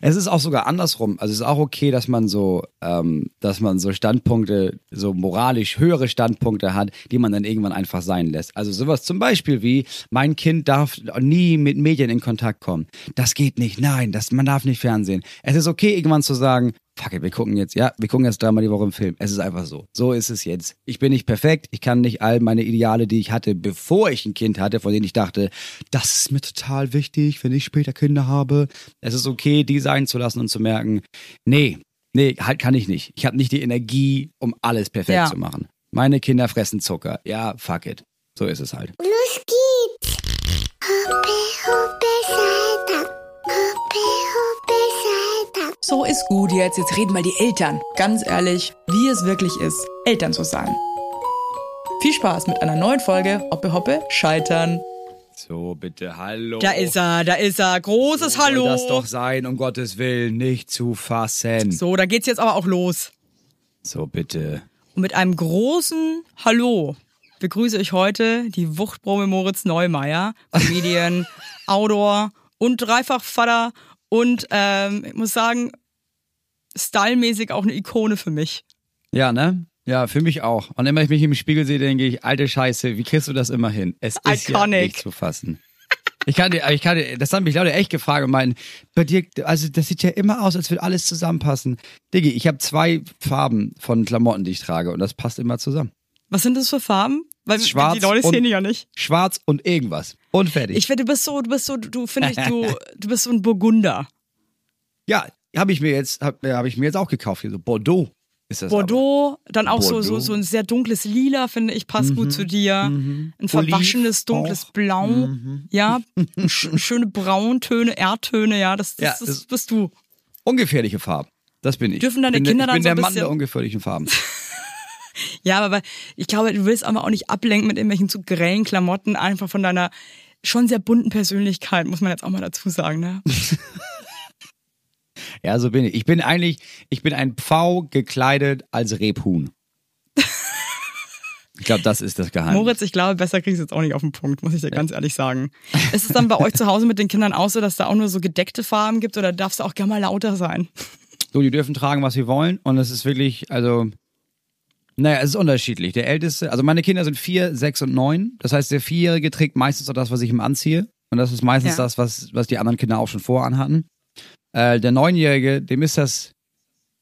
Es ist auch sogar andersrum. Also es ist auch okay, dass man so, ähm, dass man so Standpunkte, so moralisch höhere Standpunkte hat, die man dann irgendwann einfach sein lässt. Also sowas zum Beispiel wie, mein Kind darf nie mit Medien in Kontakt kommen. Das geht nicht. Nein, das, man darf nicht Fernsehen. Es ist okay, irgendwann zu sagen, fuck it, wir gucken jetzt, ja, wir gucken jetzt dreimal die Woche im Film. Es ist einfach so. So ist es jetzt. Ich bin nicht perfekt. Ich kann nicht all meine Ideale, die ich hatte, bevor ich ein Kind hatte, von denen ich dachte, das ist mir total wichtig, wenn ich später Kinder habe. Es ist okay, die sein zu lassen und zu merken, nee, nee, halt kann ich nicht. Ich habe nicht die Energie, um alles perfekt Ja. zu machen. Meine Kinder fressen Zucker. Ja, fuck it. So ist es halt. Los geht's. Hoppe, hoppe, Salta. Hoppe, hoppe. So ist gut jetzt. Jetzt reden mal die Eltern. Ganz ehrlich, wie es wirklich ist, Eltern zu sein. Viel Spaß mit einer neuen Folge Hoppe Hoppe Scheitern. So, bitte, hallo. Da ist er, da ist er. Großes Soll Hallo. das doch sein, um Gottes Willen, nicht zu fassen. So, da geht's jetzt aber auch los. So, bitte. Und mit einem großen Hallo begrüße ich heute die Wuchtbrumme Moritz Neumeier, Comedian, Autor und Dreifachvater und ähm, ich muss sagen, stylmäßig auch eine Ikone für mich. Ja, ne? Ja, für mich auch. Und immer, wenn ich mich im Spiegel sehe, denke ich, alte Scheiße, wie kriegst du das immer hin? Es ist ja nicht zu fassen. Ich kann dir, ich kann dir, das haben mich Leute echt gefragt und meinen, bei dir, also das sieht ja immer aus, als würde alles zusammenpassen. Diggi, ich habe zwei Farben von Klamotten, die ich trage und das passt immer zusammen. Was sind das für Farben? Weil Schwarz die Leute und- sehen die ja nicht. Schwarz und irgendwas. Und fertig. Ich finde, du bist so, du bist so, du finde ich, du, du bist so ein Burgunder. ja, habe ich mir jetzt, habe hab ich mir jetzt auch gekauft. Hier so Bordeaux ist das. Aber. Bordeaux, dann auch so, so, Bordeaux. Mhm. so ein sehr dunkles Lila, finde ich, passt gut zu dir. Ein verwaschenes, dunkles auch. Blau. Ja, sch schöne Brauntöne, Erdtöne, ja, das, das, Ja, das, das- bist du. Ungefährliche Farben. Das bin ich. Dürfen deine bin der- Kinder ich dann bin so der Mann bisschen- der ungefährlichen Farben. Ja, aber ich glaube, du willst aber auch nicht ablenken mit irgendwelchen zu grellen Klamotten, einfach von deiner schon sehr bunten Persönlichkeit, muss man jetzt auch mal dazu sagen, ne? Ja, so bin ich. Ich bin eigentlich, ich bin ein Pfau gekleidet als Rebhuhn. Ich glaube, das ist das Geheimnis. Moritz, ich glaube, besser kriegst du jetzt auch nicht auf den Punkt, muss ich dir ganz ehrlich sagen. Ist es dann bei euch zu Hause mit den Kindern auch so, dass da auch nur so gedeckte Farben gibt oder darfst du auch gerne mal lauter sein? So, die dürfen tragen, was sie wollen. Und es ist wirklich, also, naja, es ist unterschiedlich. Der Älteste, also meine Kinder sind vier, sechs und neun. Das heißt, der Vierjährige trägt meistens auch das, was ich ihm anziehe. Und das ist meistens Ja. das, was, was die anderen Kinder auch schon voran hatten. Äh, der Neunjährige, dem ist das,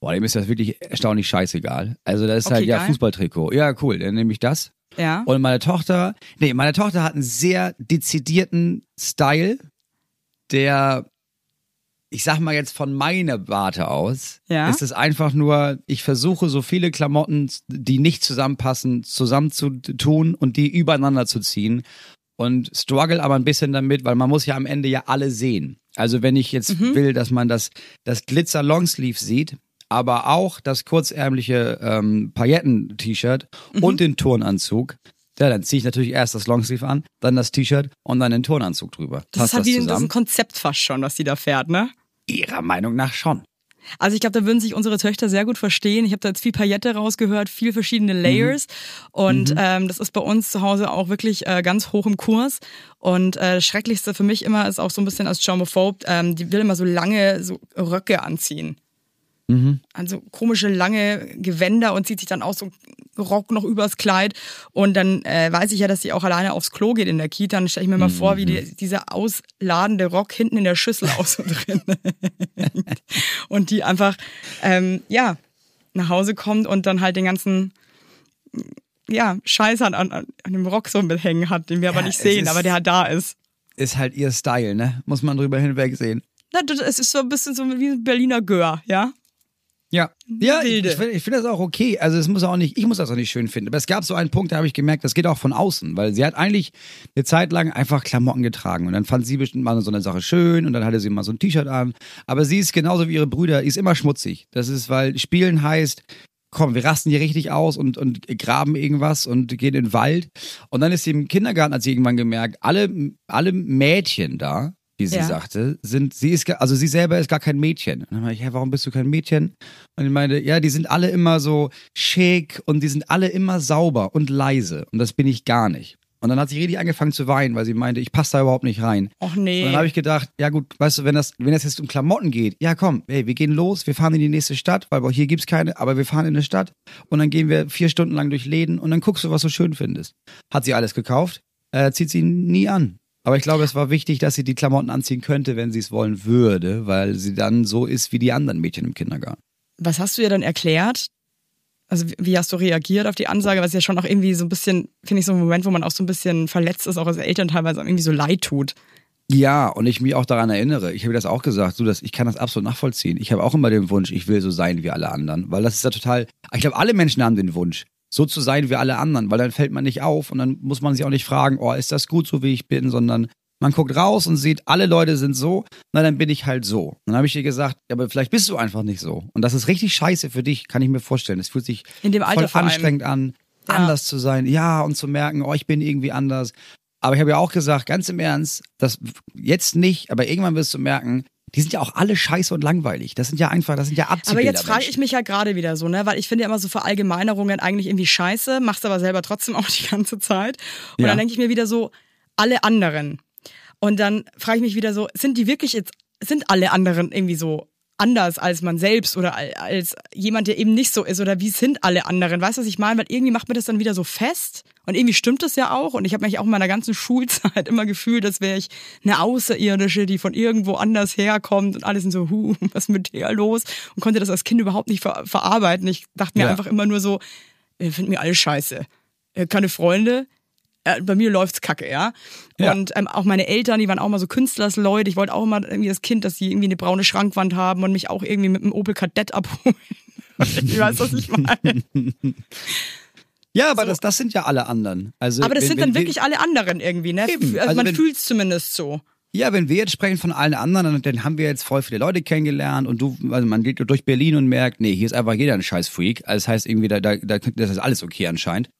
boah, dem ist das wirklich erstaunlich scheißegal. Also, das ist Okay, halt, ja, geil. Fußballtrikot. Ja, cool, dann nehme ich das. Ja. Und meine Tochter, nee, meine Tochter hat einen sehr dezidierten Style, der, ich sag mal jetzt von meiner Warte aus, Ja. ist es einfach nur, ich versuche so viele Klamotten, die nicht zusammenpassen, zusammenzutun und die übereinander zu ziehen und struggle aber ein bisschen damit, weil man muss ja am Ende ja alle sehen. Also wenn ich jetzt will, dass man das, das Glitzer Longsleeve sieht, aber auch das kurzärmliche ähm, Pailletten-T-Shirt und den Turnanzug, ja, dann ziehe ich natürlich erst das Longsleeve an, dann das T-Shirt und dann den Turnanzug drüber. Das Passt ist halt wie das ist ein Konzept fast schon, was die da fährt, ne? Ihrer Meinung nach schon. Also ich glaube, da würden sich unsere Töchter sehr gut verstehen. Ich habe da jetzt viel Paillette rausgehört, viel verschiedene Layers. Und ähm, das ist bei uns zu Hause auch wirklich äh, ganz hoch im Kurs. Und äh, das Schrecklichste für mich immer ist auch so ein bisschen als Germophobe, ähm, die will immer so lange so Röcke anziehen. Also komische lange Gewänder und zieht sich dann auch so Rock noch übers Kleid. Und dann äh, weiß ich ja, dass sie auch alleine aufs Klo geht in der Kita. Dann stelle ich mir mal vor, wie die, dieser ausladende Rock hinten in der Schüssel aus so drin. Und die einfach, ähm, ja, nach Hause kommt und dann halt den ganzen, ja, Scheiß an, an, an dem Rock so mithängen hat, den wir aber Ja, nicht es sehen, ist- aber der halt da ist. Ist halt ihr Style, ne? Muss man drüber hinwegsehen. Na, das- Es ist so ein bisschen so wie ein Berliner Gör, ja? Ja, ja, ich, ich finde find das auch okay. Also es muss auch nicht, ich muss das auch nicht schön finden. Aber es gab so einen Punkt, da habe ich gemerkt, das geht auch von außen, weil sie hat eigentlich eine Zeit lang einfach Klamotten getragen und dann fand sie bestimmt mal so eine Sache schön und dann hatte sie mal so ein T-Shirt an. Aber sie ist genauso wie ihre Brüder, ist immer schmutzig. Das ist, weil Spielen heißt, komm, wir rasten hier richtig aus und, und graben irgendwas und gehen in den Wald. Und dann ist sie im Kindergarten, hat sie irgendwann gemerkt, alle, alle Mädchen da, wie sie Ja. sagte, sind, sie ist, also sie selber ist gar kein Mädchen. Und dann meinte ich, hä, warum bist du kein Mädchen? Und ich meinte, ja, die sind alle immer so schick und die sind alle immer sauber und leise. Und das bin ich gar nicht. Und dann hat sie richtig angefangen zu weinen, weil sie meinte, ich passe da überhaupt nicht rein. Och nee. Und dann habe ich gedacht, ja gut, weißt du, wenn das, wenn das jetzt um Klamotten geht, ja komm, hey, wir gehen los, wir fahren in die nächste Stadt, weil hier gibt's keine, aber wir fahren in eine Stadt und dann gehen wir vier Stunden lang durch Läden und dann guckst du, was du schön findest. Hat sie alles gekauft, äh, zieht sie nie an. Aber ich glaube, es war wichtig, dass sie die Klamotten anziehen könnte, wenn sie es wollen würde, weil sie dann so ist wie die anderen Mädchen im Kindergarten. Was hast du ihr dann erklärt? Also wie- hast du reagiert auf die Ansage? Was ja schon auch irgendwie so ein bisschen, finde ich, so ein Moment, wo man auch so ein bisschen verletzt ist, auch als Eltern teilweise irgendwie so leid tut. Ja, und ich mich auch daran erinnere, ich habe das auch gesagt, du, das, ich kann das absolut nachvollziehen. Ich habe auch immer den Wunsch, ich will so sein wie alle anderen, weil das ist ja total, ich glaube, alle Menschen haben den Wunsch, so zu sein wie alle anderen, weil dann fällt man nicht auf und dann muss man sich auch nicht fragen, oh, ist das gut so, wie ich bin, sondern man guckt raus und sieht, alle Leute sind so, na dann bin ich halt so. Dann habe ich ihr gesagt, ja, aber vielleicht bist du einfach nicht so. Und das ist richtig scheiße für dich, kann ich mir vorstellen. Es fühlt sich In dem Alter voll anstrengend an, Ja. anders zu sein, ja, und zu merken, oh, ich bin irgendwie anders. Aber ich habe ja auch gesagt, ganz im Ernst, das jetzt nicht, aber irgendwann wirst du merken, die sind ja auch alle scheiße und langweilig. Das sind ja einfach, das sind ja Abziehbilder. Aber jetzt frage ich mich ja gerade wieder so, ne, weil ich finde ja immer so Verallgemeinerungen eigentlich irgendwie scheiße, mach's aber selber trotzdem auch die ganze Zeit. Und Ja. dann denke ich mir wieder so, alle anderen. Und dann frage ich mich wieder so, sind die wirklich jetzt, sind alle anderen irgendwie so anders als man selbst oder al- als jemand, der eben nicht so ist oder wie sind alle anderen? Weißt du, was ich meine? Weil irgendwie macht mir das dann wieder so fest und irgendwie stimmt das ja auch und ich habe mich auch in meiner ganzen Schulzeit immer gefühlt, als wäre ich eine Außerirdische, die von irgendwo anders herkommt und alle sind so, hu, was ist mit der los? Und konnte das als Kind überhaupt nicht ver verarbeiten. Ich dachte mir Ja. einfach immer nur so, ihr findet mir alle scheiße. Äh, Keine Freunde, äh, bei mir läuft's kacke, ja. Ja. Und ähm, auch meine Eltern, die waren auch mal so Künstlersleute. Ich wollte auch immer irgendwie als Kind, dass sie irgendwie eine braune Schrankwand haben und mich auch irgendwie mit einem Opel Kadett abholen. ich weiß, was ich meine. Ja, aber das, das sind ja alle anderen. Also, Aber das wenn, sind wenn dann wir- wirklich alle anderen irgendwie, ne? Eben. Also, Also man wenn- fühlt's zumindest so. Ja, wenn wir jetzt sprechen von allen anderen, dann, dann haben wir jetzt voll viele Leute kennengelernt und du, also man geht durch Berlin und merkt, nee, hier ist einfach jeder ein Scheiß-Freak. Also das heißt irgendwie, da, da, da, das ist alles okay anscheinend.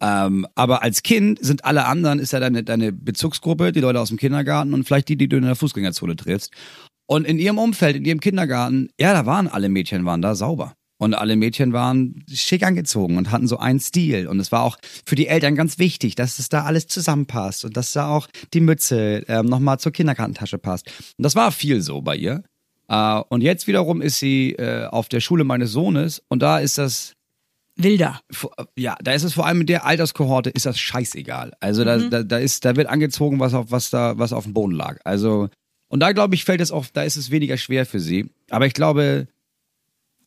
Ähm, aber als Kind sind alle anderen, ist ja deine, deine Bezugsgruppe, die Leute aus dem Kindergarten und vielleicht die, die du in der Fußgängerzone triffst. Und in ihrem Umfeld, in ihrem Kindergarten, ja, da waren alle Mädchen, waren da sauber. Und alle Mädchen waren schick angezogen und hatten so einen Stil. Und es war auch für die Eltern ganz wichtig, dass es da alles zusammenpasst und dass da auch die Mütze ähm, nochmal zur Kindergartentasche passt. Und das war viel so bei ihr. Äh, und jetzt wiederum ist sie äh, auf der Schule meines Sohnes und da ist das Wilder. ja, da ist es vor allem in der Alterskohorte ist das scheißegal. Also da, da, da ist, da wird angezogen, was auf was da, was auf dem Boden lag. Also und da glaube ich fällt es auch, da ist es weniger schwer für sie. Aber ich glaube,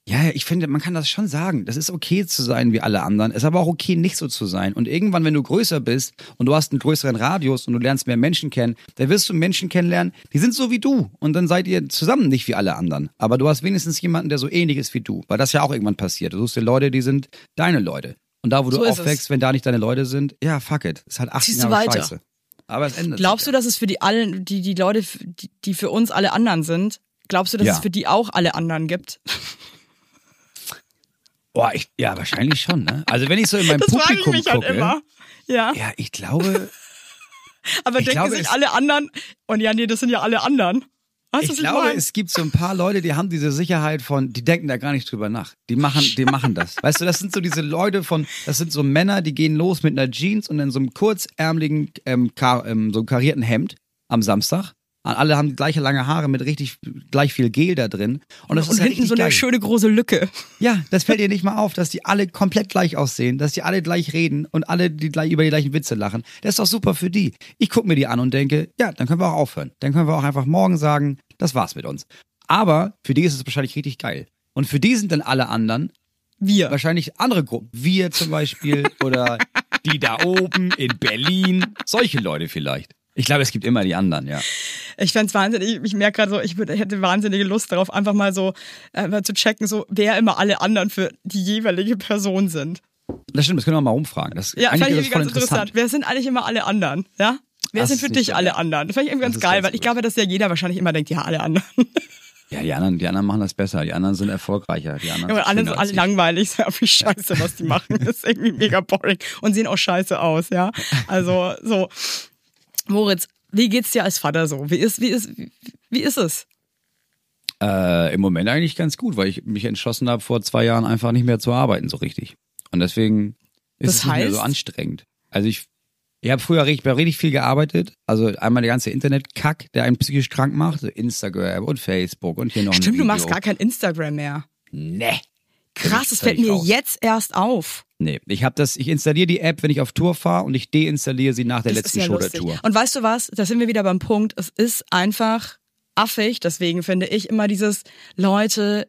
ja, ich finde, man kann das schon sagen. Das ist okay zu sein wie alle anderen. Es ist aber auch okay, nicht so zu sein. Und irgendwann, wenn du größer bist und du hast einen größeren Radius und du lernst mehr Menschen kennen, dann wirst du Menschen kennenlernen, die sind so wie du. Und dann seid ihr zusammen nicht wie alle anderen. Aber du hast wenigstens jemanden, der so ähnlich ist wie du. Weil das ja auch irgendwann passiert. Du suchst dir Leute, die sind deine Leute. Und da, wo du So es. aufwächst, wenn da nicht deine Leute sind, ja, fuck it. Ist halt 18 Ziehst du Jahre weiter. scheiße. Aber es ändert Glaubst du, sich. dass es für die allen, die, die Leute, die, die für uns alle anderen sind, glaubst du, dass Ja. es für die auch alle anderen gibt? Boah, ich, ja, wahrscheinlich schon, ne? Also wenn ich so in meinem Das frage ich Publikum mich halt gucke. immer. Ja. Ja, ich glaube, Aber Ich denken glaube, sich alle anderen, und ja, nee, das sind ja alle anderen. Weißt ich glaube, meine? es gibt so ein paar Leute, die haben diese Sicherheit von, die denken da gar nicht drüber nach. Die machen, die machen das. Weißt du, das sind so diese Leute von, das sind so Männer, die gehen los mit einer Jeans und in so einem kurzärmeligen, ähm, kar, ähm, so einem karierten Hemd am Samstag. Alle haben gleiche lange Haare mit richtig gleich viel Gel da drin. Und das und ist hinten so eine geil. schöne große Lücke. Ja, das fällt dir nicht mal auf, dass die alle komplett gleich aussehen, dass die alle gleich reden und alle die gleich über die gleichen Witze lachen. Das ist doch super für die. Ich gucke mir die an und denke, ja, dann können wir auch aufhören. Dann können wir auch einfach morgen sagen, das war's mit uns. Aber für die ist es wahrscheinlich richtig geil. Und für die sind dann alle anderen Wir. wahrscheinlich andere Gruppen. Wir zum Beispiel oder die da oben in Berlin. Solche Leute vielleicht. Ich glaube, es gibt immer die anderen, ja. Ich fänd's wahnsinnig, ich merke gerade so, ich würde, hätte wahnsinnige Lust darauf, einfach mal so äh, zu checken, so wer immer alle anderen für die jeweilige Person sind. Das stimmt, das können wir mal rumfragen. Das, Ja, eigentlich fand ich ist das ganz interessant. Wer sind eigentlich immer alle anderen? Ja? Wer Das sind für dich alle anderen? Das fand ich irgendwie ganz geil, ganz weil ich gut. glaube, dass ja jeder wahrscheinlich immer denkt, ja, alle anderen. Ja, die anderen, die anderen machen das besser. Die anderen sind erfolgreicher. Die anderen Ja, aber sind alle sind alle ich. langweilig, ist ja wie scheiße, was die machen. Das ist irgendwie mega boring und sehen auch scheiße aus, ja. Also, so. Moritz, wie geht's dir als Vater so? Wie ist, wie ist, wie ist es? Äh, Im Moment eigentlich ganz gut, weil ich mich entschlossen habe, vor zwei Jahren einfach nicht mehr zu arbeiten so richtig. Und deswegen ist Das es nicht mehr so heißt? anstrengend. Also ich, Ich habe früher richtig, richtig viel gearbeitet. Also einmal der ganze Internet-Kack, der einen psychisch krank macht. So Instagram und Facebook und hier noch ein Stimmt, du machst gar kein Instagram mehr. Nee. Krass, das fällt mir raus. jetzt erst auf. Nee, ich habe das, ich installiere die App, wenn ich auf Tour fahre und ich deinstalliere sie nach der Das letzten ja Show lustig. der Tour. Und weißt du was? Da sind wir wieder beim Punkt. Es ist einfach affig. Deswegen finde ich immer dieses, Leute,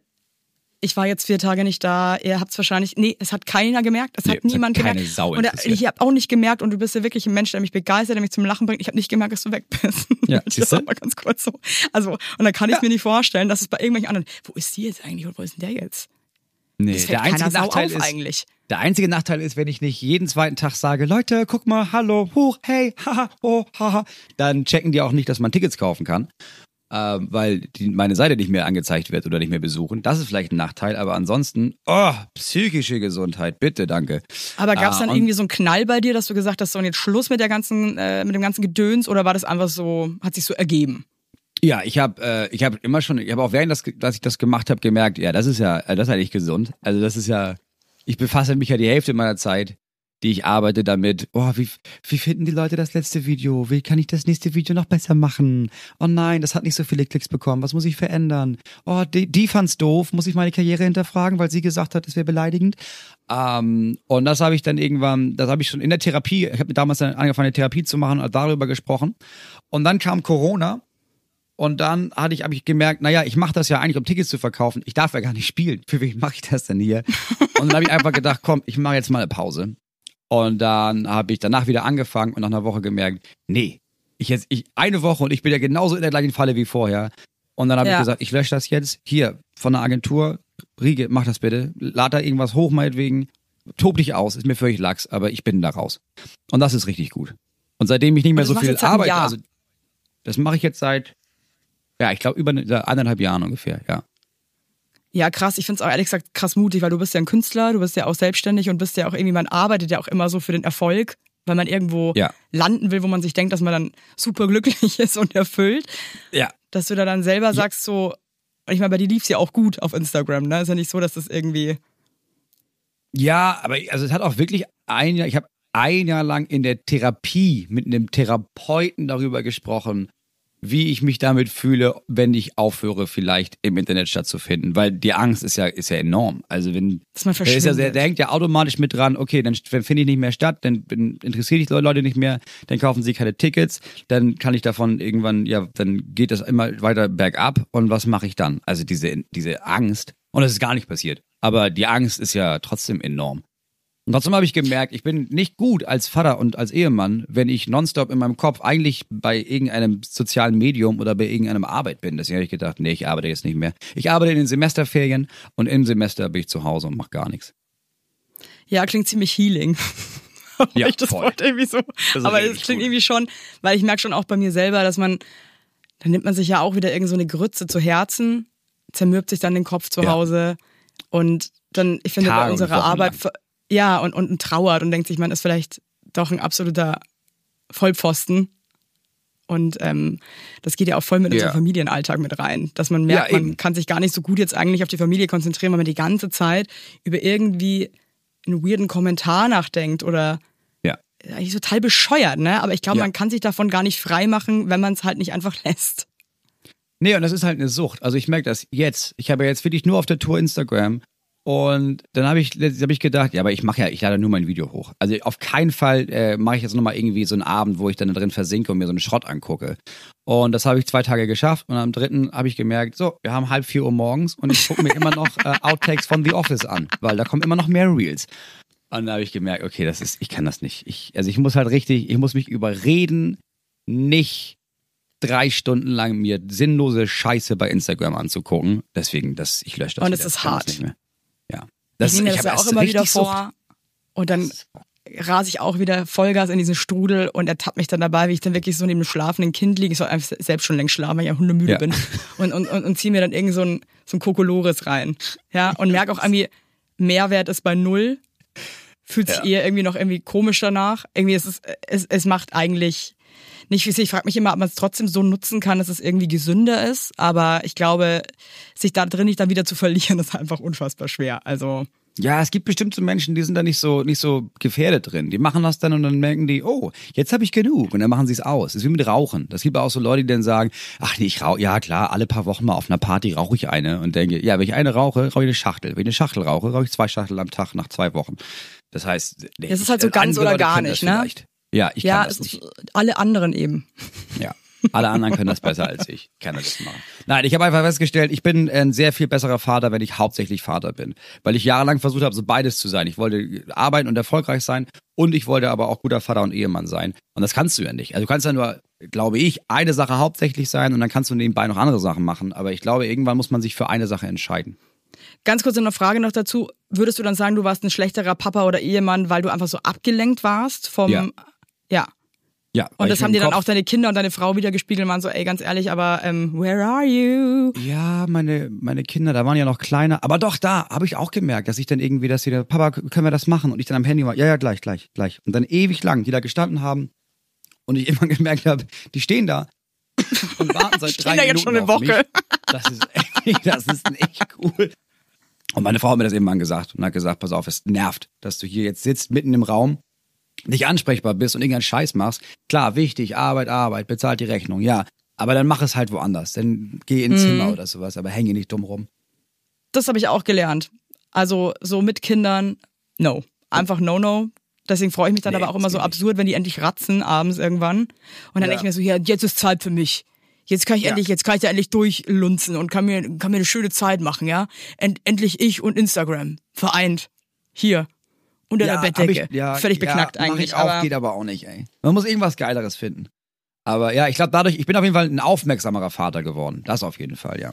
ich war jetzt vier Tage nicht da, ihr habt es wahrscheinlich, nee, es hat keiner gemerkt, es Nee, hat es hat niemand keine gemerkt. Sau und ich habe auch nicht gemerkt und du bist ja wirklich ein Mensch, der mich begeistert, der mich zum Lachen bringt. Ich habe nicht gemerkt, dass du weg bist. Ja, das war mal ganz kurz so. Also, und dann kann ich mir nicht vorstellen, dass es bei irgendwelchen anderen, wo ist die jetzt eigentlich und wo ist denn der jetzt? Nee, der einzige Nachteil ist, eigentlich. der einzige Nachteil ist, wenn ich nicht jeden zweiten Tag sage, Leute, guck mal, hallo, hoch, hey, haha, oh, haha, dann checken die auch nicht, dass man Tickets kaufen kann. Ähm, weil die, meine Seite nicht mehr angezeigt wird oder nicht mehr besuchen. Das ist vielleicht ein Nachteil, aber ansonsten, oh, psychische Gesundheit, bitte, danke. Aber gab es Ah, dann und- irgendwie so einen Knall bei dir, dass du gesagt hast, so und jetzt Schluss mit der ganzen, äh, mit dem ganzen Gedöns oder war das einfach so, hat sich so ergeben? Ja, ich habe äh, ich habe immer schon, ich habe auch während das, dass ich das gemacht habe, gemerkt, ja, das ist ja, äh, das ist ja nicht gesund. Also das ist ja, ich befasse mich ja die Hälfte meiner Zeit, die ich arbeite damit. Oh, wie wie finden die Leute das letzte Video? Wie kann ich das nächste Video noch besser machen? Oh nein, das hat nicht so viele Klicks bekommen. Was muss ich verändern? Oh, die, die fand's doof. Muss ich meine Karriere hinterfragen, weil sie gesagt hat, es wäre beleidigend. Ähm, und das habe ich dann irgendwann, das habe ich schon in der Therapie. Ich habe damals dann angefangen, eine Therapie zu machen und darüber gesprochen. Und dann kam Corona. Und dann hatte ich, habe ich gemerkt, naja, ich mache das ja eigentlich, um Tickets zu verkaufen. Ich darf ja gar nicht spielen. Für wen mache ich das denn hier? Und dann habe ich einfach gedacht, komm, ich mache jetzt mal eine Pause. Und dann habe ich danach wieder angefangen und nach einer Woche gemerkt, nee, ich jetzt, ich, eine Woche und ich bin ja genauso in der gleichen Falle wie vorher. Und dann habe Ja. ich gesagt, ich lösche das jetzt. Hier, von der Agentur, Riege, mach das bitte. Lad da irgendwas hoch, meinetwegen. Tob dich aus, ist mir völlig lax, aber ich bin da raus. Und das ist richtig gut. Und seitdem ich nicht mehr so viel arbeite, also das mache ich jetzt seit, ja, ich glaube über eine- eineinhalb Jahren ungefähr, ja. Ja, krass. Ich finde es auch ehrlich gesagt krass mutig, weil du bist ja ein Künstler, du bist ja auch selbstständig und bist ja auch irgendwie, man arbeitet ja auch immer so für den Erfolg, weil man irgendwo Ja. landen will, wo man sich denkt, dass man dann super glücklich ist und erfüllt. Ja. Dass du da dann selber sagst so, ich meine, bei dir lief's ja auch gut auf Instagram, ne? Ist ja nicht so, dass das irgendwie. Ja, aber also es hat auch wirklich ein Jahr, ich habe ein Jahr lang in der Therapie mit einem Therapeuten darüber gesprochen, wie ich mich damit fühle, wenn ich aufhöre, vielleicht im Internet stattzufinden, weil die Angst ist ja ist ja enorm. Also wenn Dass man der, ist ja, der hängt ja automatisch mit dran, okay, dann finde ich nicht mehr statt, dann bin, interessiert die Leute nicht mehr, dann kaufen sie keine Tickets, dann kann ich davon irgendwann, ja, dann geht das immer weiter bergab und was mache ich dann? Also diese, diese Angst, und das ist gar nicht passiert, aber die Angst ist ja trotzdem enorm. Und trotzdem habe ich gemerkt, ich bin nicht gut als Vater und als Ehemann, wenn ich nonstop in meinem Kopf eigentlich bei irgendeinem sozialen Medium oder bei irgendeinem Arbeit bin. Deswegen habe ich gedacht, nee, ich arbeite jetzt nicht mehr. Ich arbeite in den Semesterferien und im Semester bin ich zu Hause und mache gar nichts. Ja, klingt ziemlich healing. Ja, ich das voll. Wort irgendwie so. Aber es klingt gut. irgendwie schon, weil ich merke schon auch bei mir selber, dass man, dann nimmt man sich ja auch wieder irgend so eine Grütze zu Herzen, zermürbt sich dann den Kopf zu Ja. Hause und dann, ich finde, bei Tage und unserer Arbeit, lang. Ja, und, und trauert und denkt sich, man ist vielleicht doch ein absoluter Vollpfosten. Und ähm, das geht ja auch voll mit Ja. unserem Familienalltag mit rein, dass man merkt, Ja, man kann sich gar nicht so gut jetzt eigentlich auf die Familie konzentrieren, weil man die ganze Zeit über irgendwie einen weirden Kommentar nachdenkt oder Ja. eigentlich total bescheuert, ne? Aber ich glaube, Ja. man kann sich davon gar nicht frei machen, wenn man es halt nicht einfach lässt. Nee, und das ist halt eine Sucht. Also ich merke das jetzt. Ich habe ja jetzt wirklich nur auf der Tour Instagram. Und dann habe ich, hab ich gedacht, ja, aber ich mache ja, ich lade nur mein Video hoch. Also auf keinen Fall äh, mache ich jetzt nochmal irgendwie so einen Abend, wo ich dann da drin versinke und mir so einen Schrott angucke. Und das habe ich zwei Tage geschafft. Und am dritten habe ich gemerkt, so, wir haben halb vier Uhr morgens und ich gucke mir immer noch äh, Outtakes von The Office an, weil da kommen immer noch mehr Reels. Und da habe ich gemerkt, okay, das ist, ich kann das nicht. Ich, also ich muss halt richtig, ich muss mich überreden, nicht drei Stunden lang mir sinnlose Scheiße bei Instagram anzugucken. Deswegen, das, ich lösche das. Und es ist hart. Das ich nehme ich das ja auch immer wieder richtig Sucht. vor. Und dann rase ich auch wieder Vollgas in diesen Strudel und ertappe mich dann dabei, wie ich dann wirklich so neben dem schlafenden Kind liege. Ich soll einfach selbst schon längst schlafen, weil ich ja hundemüde Ja. bin. Und, und, und, und ziehe mir dann irgend so ein, so ein Kokolores rein. Ja, und merke auch irgendwie, Mehrwert ist bei null. Fühlt sich Ja. eher irgendwie noch irgendwie komisch danach. Irgendwie ist es, es, es macht eigentlich nicht. Ich frage mich immer, ob man es trotzdem so nutzen kann, dass es irgendwie gesünder ist. Aber ich glaube, sich da drin nicht dann wieder zu verlieren, ist einfach unfassbar schwer. Also Ja, es gibt bestimmt so Menschen, die sind da nicht so nicht so gefährdet drin. Die machen das dann und dann merken die, oh, jetzt habe ich genug und dann machen sie es aus. Das ist wie mit Rauchen. Das gibt auch so Leute, die dann sagen, ach nee, ich rauche, ja klar, alle paar Wochen mal auf einer Party rauche ich eine und denke, ja, wenn ich eine rauche, rauche ich eine Schachtel. Wenn ich eine Schachtel rauche, rauche ich zwei Schachtel am Tag nach zwei Wochen. Das heißt, nee, Es ist halt so ganz oder gar nicht, das ne? vielleicht. Ja, ich ja, kann das nicht. alle anderen eben. Ja. Alle anderen können das besser als ich. Ich kann das machen. Nein, ich habe einfach festgestellt, ich bin ein sehr viel besserer Vater, wenn ich hauptsächlich Vater bin. Weil ich jahrelang versucht habe, so beides zu sein. Ich wollte arbeiten und erfolgreich sein und ich wollte aber auch guter Vater und Ehemann sein. Und das kannst du ja nicht. Also du kannst ja nur, glaube ich, eine Sache hauptsächlich sein und dann kannst du nebenbei noch andere Sachen machen. Aber ich glaube, irgendwann muss man sich für eine Sache entscheiden. Ganz kurz eine Frage noch dazu. Würdest du dann sagen, du warst ein schlechterer Papa oder Ehemann, weil du einfach so abgelenkt warst vom. Ja. Ja. Ja. Und das haben dir dann auch deine Kinder und deine Frau wieder gespiegelt und waren so, ey, ganz ehrlich, aber ähm, where are you? Ja, meine, meine Kinder, da waren ja noch kleiner. Aber doch, da habe ich auch gemerkt, dass ich dann irgendwie, dass sie da, Papa, können wir das machen? Und ich dann am Handy war, ja, ja, gleich, gleich, gleich. Und dann ewig lang, die da gestanden haben. Und ich immer gemerkt habe, die stehen da und warten seit drei Stehen da jetzt schon Minuten eine. Woche. Das ist, echt, das ist echt cool. Und meine Frau hat mir das eben angesagt und hat gesagt, pass auf, es nervt, dass du hier jetzt sitzt, mitten im Raum, nicht ansprechbar bist und irgendeinen Scheiß machst. Klar, wichtig, Arbeit, Arbeit, bezahlt die Rechnung, ja. Aber dann mach es halt woanders. Dann geh ins Zimmer oder sowas, aber hänge nicht dumm rum. Das habe ich auch gelernt. Also so mit Kindern, no. Einfach no, no. Deswegen freue ich mich dann Nee, aber auch immer so absurd, wenn die endlich ratzen abends irgendwann. Und dann Ja. denke ich mir so, ja, jetzt ist Zeit für mich. Jetzt kann ich Ja. endlich, jetzt kann ich da endlich durchlunzen und kann mir, kann mir eine schöne Zeit machen, ja. End, endlich ich und Instagram vereint hier unter der hab Bettdecke. ich- ja, Völlig ja, beknackt mach eigentlich. Ich auch, aber geht aber auch nicht, ey. Man muss irgendwas Geileres finden. Aber ja, ich glaube dadurch, ich bin auf jeden Fall ein aufmerksamerer Vater geworden. Das auf jeden Fall, ja.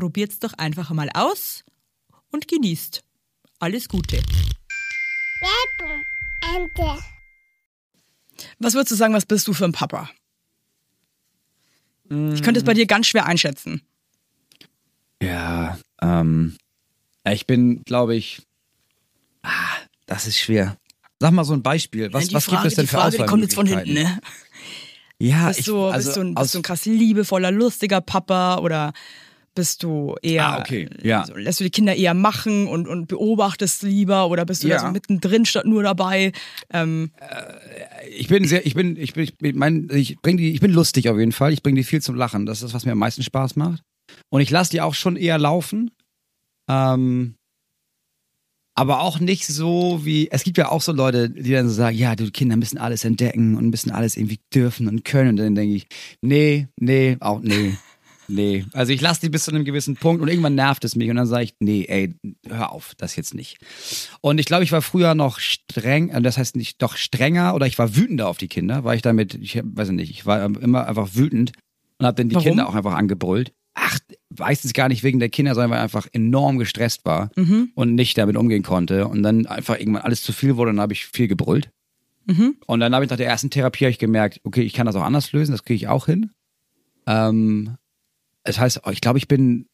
probiert's doch einfach mal aus und genießt. Alles Gute. Werbung. Ende. Was würdest du sagen, was bist du für ein Papa? Ich könnte es bei dir ganz schwer einschätzen. Ja, ähm, ich bin, glaube ich, ah, das ist schwer. Sag mal so ein Beispiel. Was, Die was Frage, gibt es denn die für Frage, die kommt jetzt von hinten, ne? Ja, Bist ich, du, also bist, du ein, bist du ein krass liebevoller, lustiger Papa oder bist du eher, Ah, okay, ja. so, lässt du die Kinder eher machen und, und beobachtest lieber oder bist du Ja. da so mittendrin statt nur dabei? Ähm, ich bin sehr, ich bin, ich bin, ich mein, ich bring die, ich bin lustig auf jeden Fall. Ich bringe die viel zum Lachen. Das ist, was mir am meisten Spaß macht. Und ich lasse die auch schon eher laufen. Ähm, aber auch nicht so wie, es gibt ja auch so Leute, die dann so sagen, ja, die Kinder müssen alles entdecken und müssen alles irgendwie dürfen und können. Und dann denke ich, nee, nee, auch nee. Nee, also ich lasse die bis zu einem gewissen Punkt und irgendwann nervt es mich und dann sage ich, nee, ey, hör auf, das jetzt nicht. Und ich glaube, ich war früher noch streng, äh, das heißt nicht doch strenger oder ich war wütender auf die Kinder, weil ich damit, ich weiß nicht, ich war immer einfach wütend und habe dann die Warum? Kinder auch einfach angebrüllt. Ach, meistens gar nicht wegen der Kinder, sondern weil ich einfach enorm gestresst war Mhm. und nicht damit umgehen konnte und dann einfach irgendwann alles zu viel wurde und dann habe ich viel gebrüllt. Mhm. Und dann habe ich nach der ersten Therapie ich gemerkt, okay, ich kann das auch anders lösen, das kriege ich auch hin. Ähm, das heißt, ich glaube, ich bin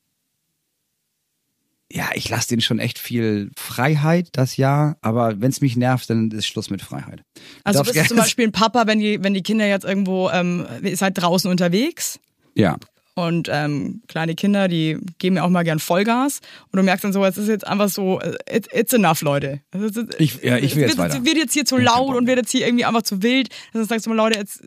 ja, ich lasse denen schon echt viel Freiheit das Jahr, aber wenn es mich nervt, dann ist Schluss mit Freiheit. Du Also bist du zum gerne- Beispiel ein Papa, wenn die, wenn die Kinder jetzt irgendwo, ähm, ihr seid draußen unterwegs Ja, und ähm, kleine Kinder, die geben ja auch mal gern Vollgas und du merkst dann so, es ist jetzt einfach so, it, it's enough, Leute. Es ist- Ich- ja, ich will jetzt wird, weiter. wird jetzt hier zu laut und wird jetzt hier irgendwie einfach zu wild. Also sagst du mal, Leute, jetzt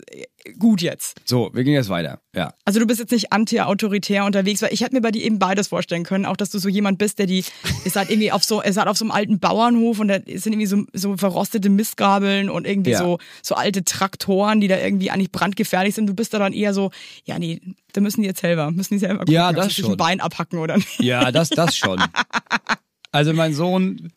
gut jetzt. so, wir gehen jetzt weiter. Ja. Also du bist jetzt nicht anti-autoritär unterwegs, weil ich hätte mir bei dir eben beides vorstellen können, auch dass du so jemand bist, der die, ist halt irgendwie auf so, ist halt auf so einem alten Bauernhof und da sind irgendwie so, so verrostete Mistgabeln und irgendwie Ja. so, so alte Traktoren, die da irgendwie eigentlich brandgefährlich sind. Du bist da dann eher so, ja nee, da müssen die jetzt selber, müssen die selber gucken, Ja, das sich ein schon. Bein abhacken oder nicht. Ja, das, das schon. Also mein Sohn,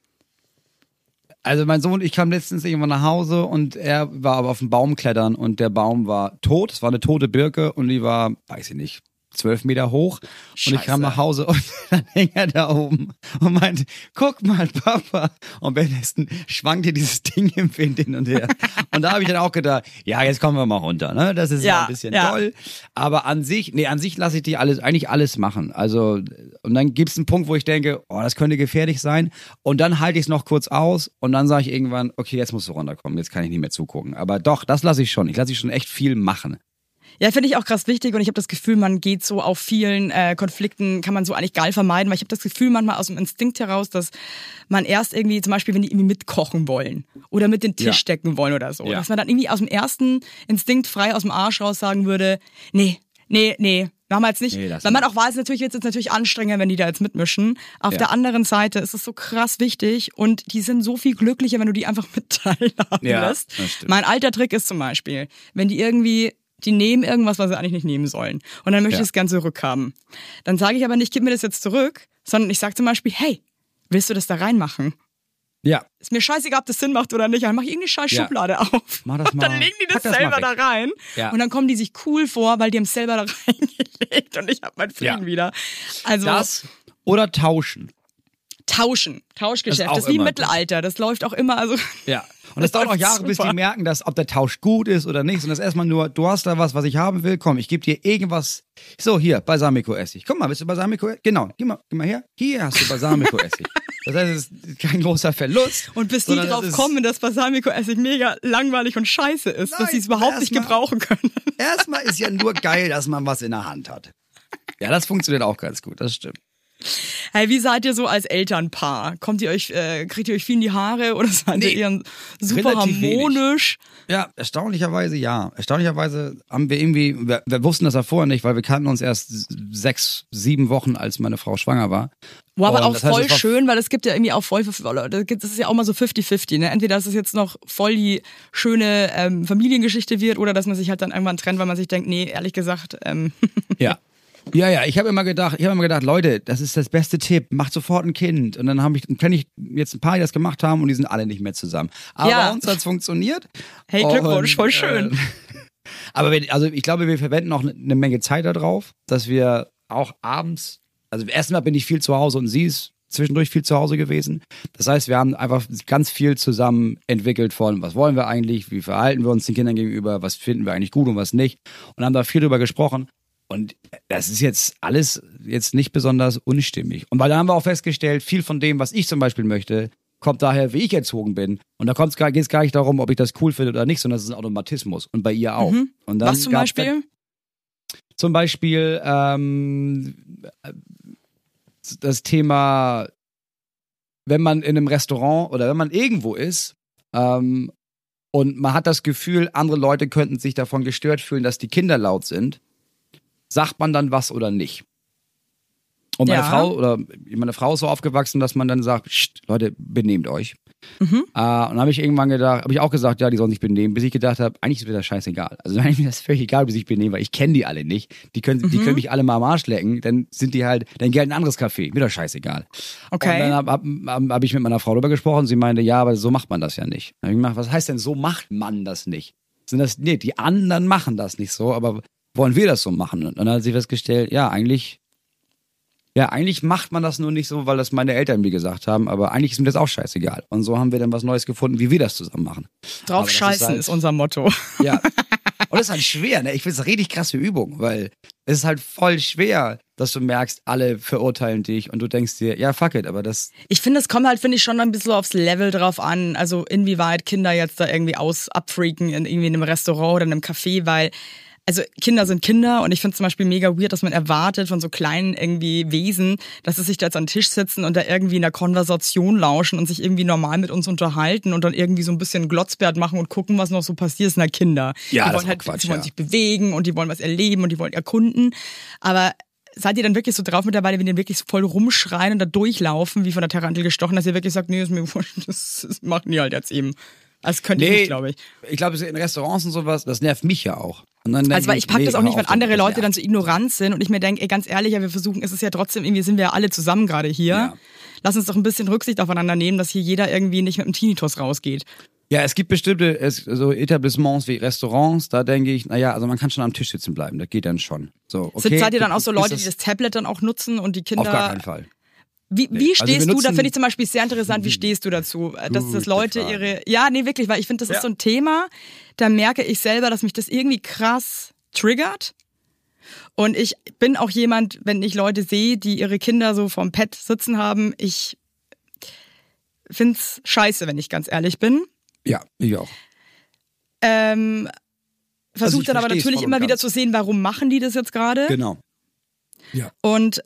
also mein Sohn, ich kam letztens irgendwann nach Hause und er war aber auf dem Baum klettern und der Baum war tot. Es war eine tote Birke und die war, weiß ich nicht, zwölf Meter hoch. Und ich Scheiße. kam nach Hause und dann hing er da oben und meinte, guck mal, Papa. Und währenddessen schwankte dieses Ding im Wind hin und her. Und da habe ich dann auch gedacht, ja, jetzt kommen wir mal runter. Ne? Das ist Ja, ein bisschen ja. toll. Aber an sich, nee, an sich lasse ich die alles, eigentlich alles machen. Also, und dann gibt es einen Punkt, wo ich denke, oh, das könnte gefährlich sein. Und dann halte ich es noch kurz aus und dann sage ich irgendwann, okay, jetzt musst du runterkommen, jetzt kann ich nicht mehr zugucken. Aber doch, das lasse ich schon. Ich lasse ich schon echt viel machen. Ja, finde ich auch krass wichtig und ich habe das Gefühl, man geht so auf vielen äh, Konflikten, kann man so eigentlich geil vermeiden, weil ich habe das Gefühl manchmal aus dem Instinkt heraus, dass man erst irgendwie, zum Beispiel, wenn die irgendwie mitkochen wollen oder mit den Tisch Ja. decken wollen oder so, Ja. dass man dann irgendwie aus dem ersten Instinkt frei aus dem Arsch raus sagen würde, nee, nee, nee, machen wir jetzt nicht. Nee, weil man auch weiß, natürlich wird es jetzt natürlich anstrengender, wenn die da jetzt mitmischen. Auf Ja. der anderen Seite ist es so krass wichtig und die sind so viel glücklicher, wenn du die einfach mit teilhaben Ja, lässt. Mein alter Trick ist zum Beispiel, wenn die irgendwie, die nehmen irgendwas, was sie eigentlich nicht nehmen sollen. Und dann möchte Ja. ich es gern zurückhaben. Dann sage ich aber nicht, gib mir das jetzt zurück, sondern ich sage zum Beispiel, hey, willst du das da reinmachen? Ja. Ist mir scheißegal, ob das Sinn macht oder nicht. Dann mach ich irgendeine scheiß Ja. Schublade auf. Mach das und dann mal. legen die das, das mal selber da rein. Ja. Und dann kommen die sich cool vor, weil die haben es selber da reingelegt und ich habe meinen Frieden Ja. wieder. Also Das oder tauschen. tauschen, Tauschgeschäft. Das ist Das ist wie immer Mitteläalter. Das läuft auch immer. Also Ja. Und es dauert auch Jahre, bis super. die merken, dass ob der Tausch gut ist oder nicht. Und das ist erstmal nur, du hast da was, was ich haben will. Komm, ich gebe dir irgendwas. So, hier, Balsamico-Essig. Guck mal, willst du Balsamico? Genau, geh mal, geh mal her. Hier hast du Balsamico-Essig. Das heißt, es ist kein großer Verlust. Und bis die drauf kommen, dass Balsamico-Essig mega langweilig und scheiße ist, dass Nein, sie es überhaupt nicht erstmal- gebrauchen können. Erstmal ist ja nur geil, dass man was in der Hand hat. Ja, das funktioniert auch ganz gut, das stimmt. Hey, wie seid ihr so als Elternpaar? Kommt ihr euch, äh, kriegt ihr euch viel in die Haare oder seid Nee, ihr eher super relativ wenig. harmonisch? Ja, erstaunlicherweise ja. Erstaunlicherweise haben wir irgendwie, wir, wir wussten das ja vorher nicht, weil wir kannten uns erst sechs, sieben Wochen, als meine Frau schwanger war. War aber auch heißt, voll war- schön, weil es gibt ja irgendwie auch voll, das ist ja auch mal so 50-50. Ne? Entweder, dass es jetzt noch voll die schöne ähm, Familiengeschichte wird oder dass man sich halt dann irgendwann trennt, weil man sich denkt, nee, ehrlich gesagt, ähm, Ja. Ja, ja, ich habe immer gedacht, ich habe immer gedacht, Leute, das ist das beste Tipp, macht sofort ein Kind. Und dann habe ich, kenne ich jetzt ein paar, die das gemacht haben und die sind alle nicht mehr zusammen. Aber Ja. bei uns hat's funktioniert. hey, Glückwunsch, Und, voll schön. Äh, aber wir, also ich glaube, wir verwenden auch eine ne Menge Zeit darauf, dass wir auch abends, also erstmal bin ich viel zu Hause und sie ist zwischendurch viel zu Hause gewesen. Das heißt, wir haben einfach ganz viel zusammen entwickelt von, was wollen wir eigentlich, wie verhalten wir uns den Kindern gegenüber, was finden wir eigentlich gut und was nicht. Und haben da viel drüber gesprochen. Und das ist jetzt alles jetzt nicht besonders unstimmig. Und weil da haben wir auch festgestellt, viel von dem, was ich zum Beispiel möchte, kommt daher, wie ich erzogen bin. Und da geht es gar nicht darum, ob ich das cool finde oder nicht, sondern es ist ein Automatismus. Und bei ihr auch. Mhm. Und dann Was zum Beispiel? zum Beispiel ähm, das Thema, wenn man in einem Restaurant oder wenn man irgendwo ist ähm, und man hat das Gefühl, andere Leute könnten sich davon gestört fühlen, dass die Kinder laut sind, sagt man dann was oder nicht? Und meine Ja. Frau oder meine Frau ist so aufgewachsen, dass man dann sagt, Leute, benehmt euch. Mhm. Äh, und dann habe ich irgendwann gedacht, habe ich auch gesagt, ja, die sollen sich benehmen, bis ich gedacht habe, eigentlich ist mir das scheißegal. Also eigentlich ist mir das völlig egal, wie sie sich benehmen, weil ich kenne die alle nicht. Die können, die Mhm. können mich alle mal am Arsch lecken, dann sind die halt, dann geht ein anderes Café, mir doch scheißegal. Okay. Und dann habe hab, hab, hab ich mit meiner Frau darüber gesprochen, sie meinte, ja, aber so macht man das ja nicht. Dann hab ich gemacht, was heißt denn, so macht man das nicht? Sind das, nee, die anderen machen das nicht so, aber wollen wir das so machen? Und dann hat sie festgestellt, ja, eigentlich, ja, eigentlich macht man das nur nicht so, weil das meine Eltern mir gesagt haben, aber eigentlich ist mir das auch scheißegal. Und so haben wir dann was Neues gefunden, wie wir das zusammen machen. Drauf das ist scheißen halt- ist unser Motto. Ja. Und das ist halt schwer, ne? Ich finde es eine richtig krasse Übung, weil es ist halt voll schwer, dass du merkst, alle verurteilen dich und du denkst dir, ja, fuck it, aber das. Ich finde, es kommt halt, finde ich, schon ein bisschen aufs Level drauf an. Also inwieweit Kinder jetzt da irgendwie aus abfreaken in irgendwie in einem Restaurant oder in einem Café, weil also Kinder sind Kinder und ich finde zum Beispiel mega weird, dass man erwartet von so kleinen irgendwie Wesen, dass sie sich da jetzt an den Tisch sitzen und da irgendwie in der Konversation lauschen und sich irgendwie normal mit uns unterhalten und dann irgendwie so ein bisschen Glotzbert machen und gucken, was noch so passiert ist in der Kinder. Ja, die wollen halt, Quatsch, die wollen ja. sich bewegen und die wollen was erleben und die wollen erkunden. Aber seid ihr dann wirklich so drauf mittlerweile, wenn die wirklich so voll rumschreien und da durchlaufen, wie von der Tarantel gestochen, dass ihr wirklich sagt, nee, ist mir wurscht, das, das machen die halt jetzt eben. Das könnte ich nicht, glaube ich. Ich glaube, in Restaurants und sowas, das nervt mich ja auch. Also weil ich pack nee, das auch nicht, wenn andere das Leute dann so ignorant sind und ich mir denke, ey, ganz ehrlich, ja, wir versuchen, es ist ja trotzdem, irgendwie sind wir ja alle zusammen gerade hier. Ja. Lass uns doch ein bisschen Rücksicht aufeinander nehmen, dass hier jeder irgendwie nicht mit dem Tinnitus rausgeht. Ja, es gibt bestimmte es, so Etablissements wie Restaurants, da denke ich, naja, also man kann schon am Tisch sitzen bleiben, das geht dann schon. So, okay, Sind, seid ihr dann auch so Leute, die das Tablet dann auch nutzen und die Kinder. Auf gar keinen Fall. Wie, wie Also stehst wir du, da finde ich zum Beispiel sehr interessant, wie stehst du dazu, dass, dass Leute Frage. ihre, ja, nee, wirklich, weil ich finde, das Ja. ist so ein Thema, da merke ich selber, dass mich das irgendwie krass triggert. Und ich bin auch jemand, wenn ich Leute sehe, die ihre Kinder so vorm Pad sitzen haben, ich find's scheiße, wenn ich ganz ehrlich bin. Ja, ich auch. Ähm, Also Versuche ich dann aber natürlich immer wieder zu sehen, warum machen die das jetzt gerade. Genau. Ja. Und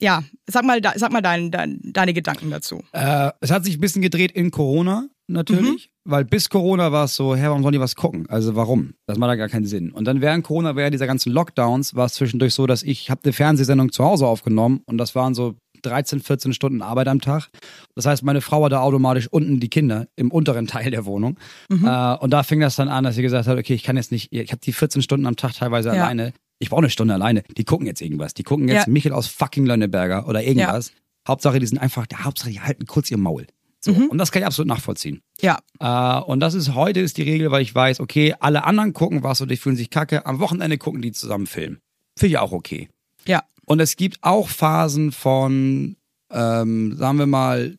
ja, sag mal, sag mal dein, dein, deine Gedanken dazu. Äh, es hat sich ein bisschen gedreht in Corona, natürlich. Mhm. Weil bis Corona war es so, hä, warum sollen die was gucken? Also warum? Das macht ja gar keinen Sinn. Und dann während Corona, während dieser ganzen Lockdowns, war es zwischendurch so, dass ich habe eine Fernsehsendung zu Hause aufgenommen und das waren so 13, 14 Stunden Arbeit am Tag. Das heißt, meine Frau hatte automatisch unten die Kinder im unteren Teil der Wohnung. Mhm. Äh, und da fing das dann an, dass sie gesagt hat, okay, ich kann jetzt nicht, ich habe die 14 Stunden am Tag teilweise Ja. alleine. Ich brauche eine Stunde alleine. Die gucken jetzt irgendwas. Die gucken jetzt Ja. Michael aus fucking Lönneberger oder irgendwas. Hauptsache, die sind einfach, der Hauptsache, die halten kurz ihr Maul. So. Mhm. Und das kann ich absolut nachvollziehen. Ja, Äh, und das ist heute ist die Regel, weil ich weiß, okay, alle anderen gucken was und die fühlen sich kacke. Am Wochenende gucken die zusammen Film. Finde ich auch okay. ja. Und es gibt auch Phasen von, ähm, sagen wir mal,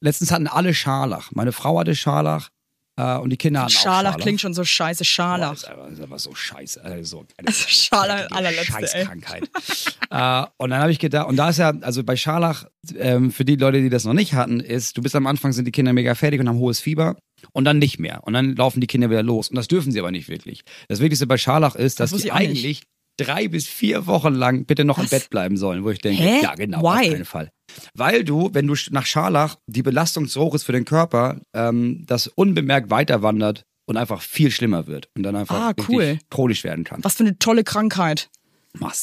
letztens hatten alle Scharlach. Meine Frau hatte Scharlach und die Kinder auch Scharlach Scharlach. klingt schon so scheiße, Boah, Scharlach. ist aber, ist aber so scheiße. Also, Also Scharlach allerletzte. Scheißkrankheit. äh, und dann habe ich gedacht, und da ist ja, also bei Scharlach, ähm, für die Leute, die das noch nicht hatten, ist, du bist am Anfang, sind die Kinder mega fertig und haben hohes Fieber. Und dann nicht mehr. Und dann laufen die Kinder wieder los. Und das dürfen sie aber nicht wirklich. Das Wichtigste bei Scharlach ist, Das dass wusste die eigentlich drei bis vier Wochen lang bitte noch Was? im Bett bleiben sollen, wo ich denke, Hä? ja genau, Why? auf keinen Fall. Weil du, wenn du nach Scharlach die Belastung zu hoch ist für den Körper, ähm, das unbemerkt weiter wandert und einfach viel schlimmer wird und dann einfach Ah, cool. chronisch werden kann. Was für eine tolle Krankheit. Macht,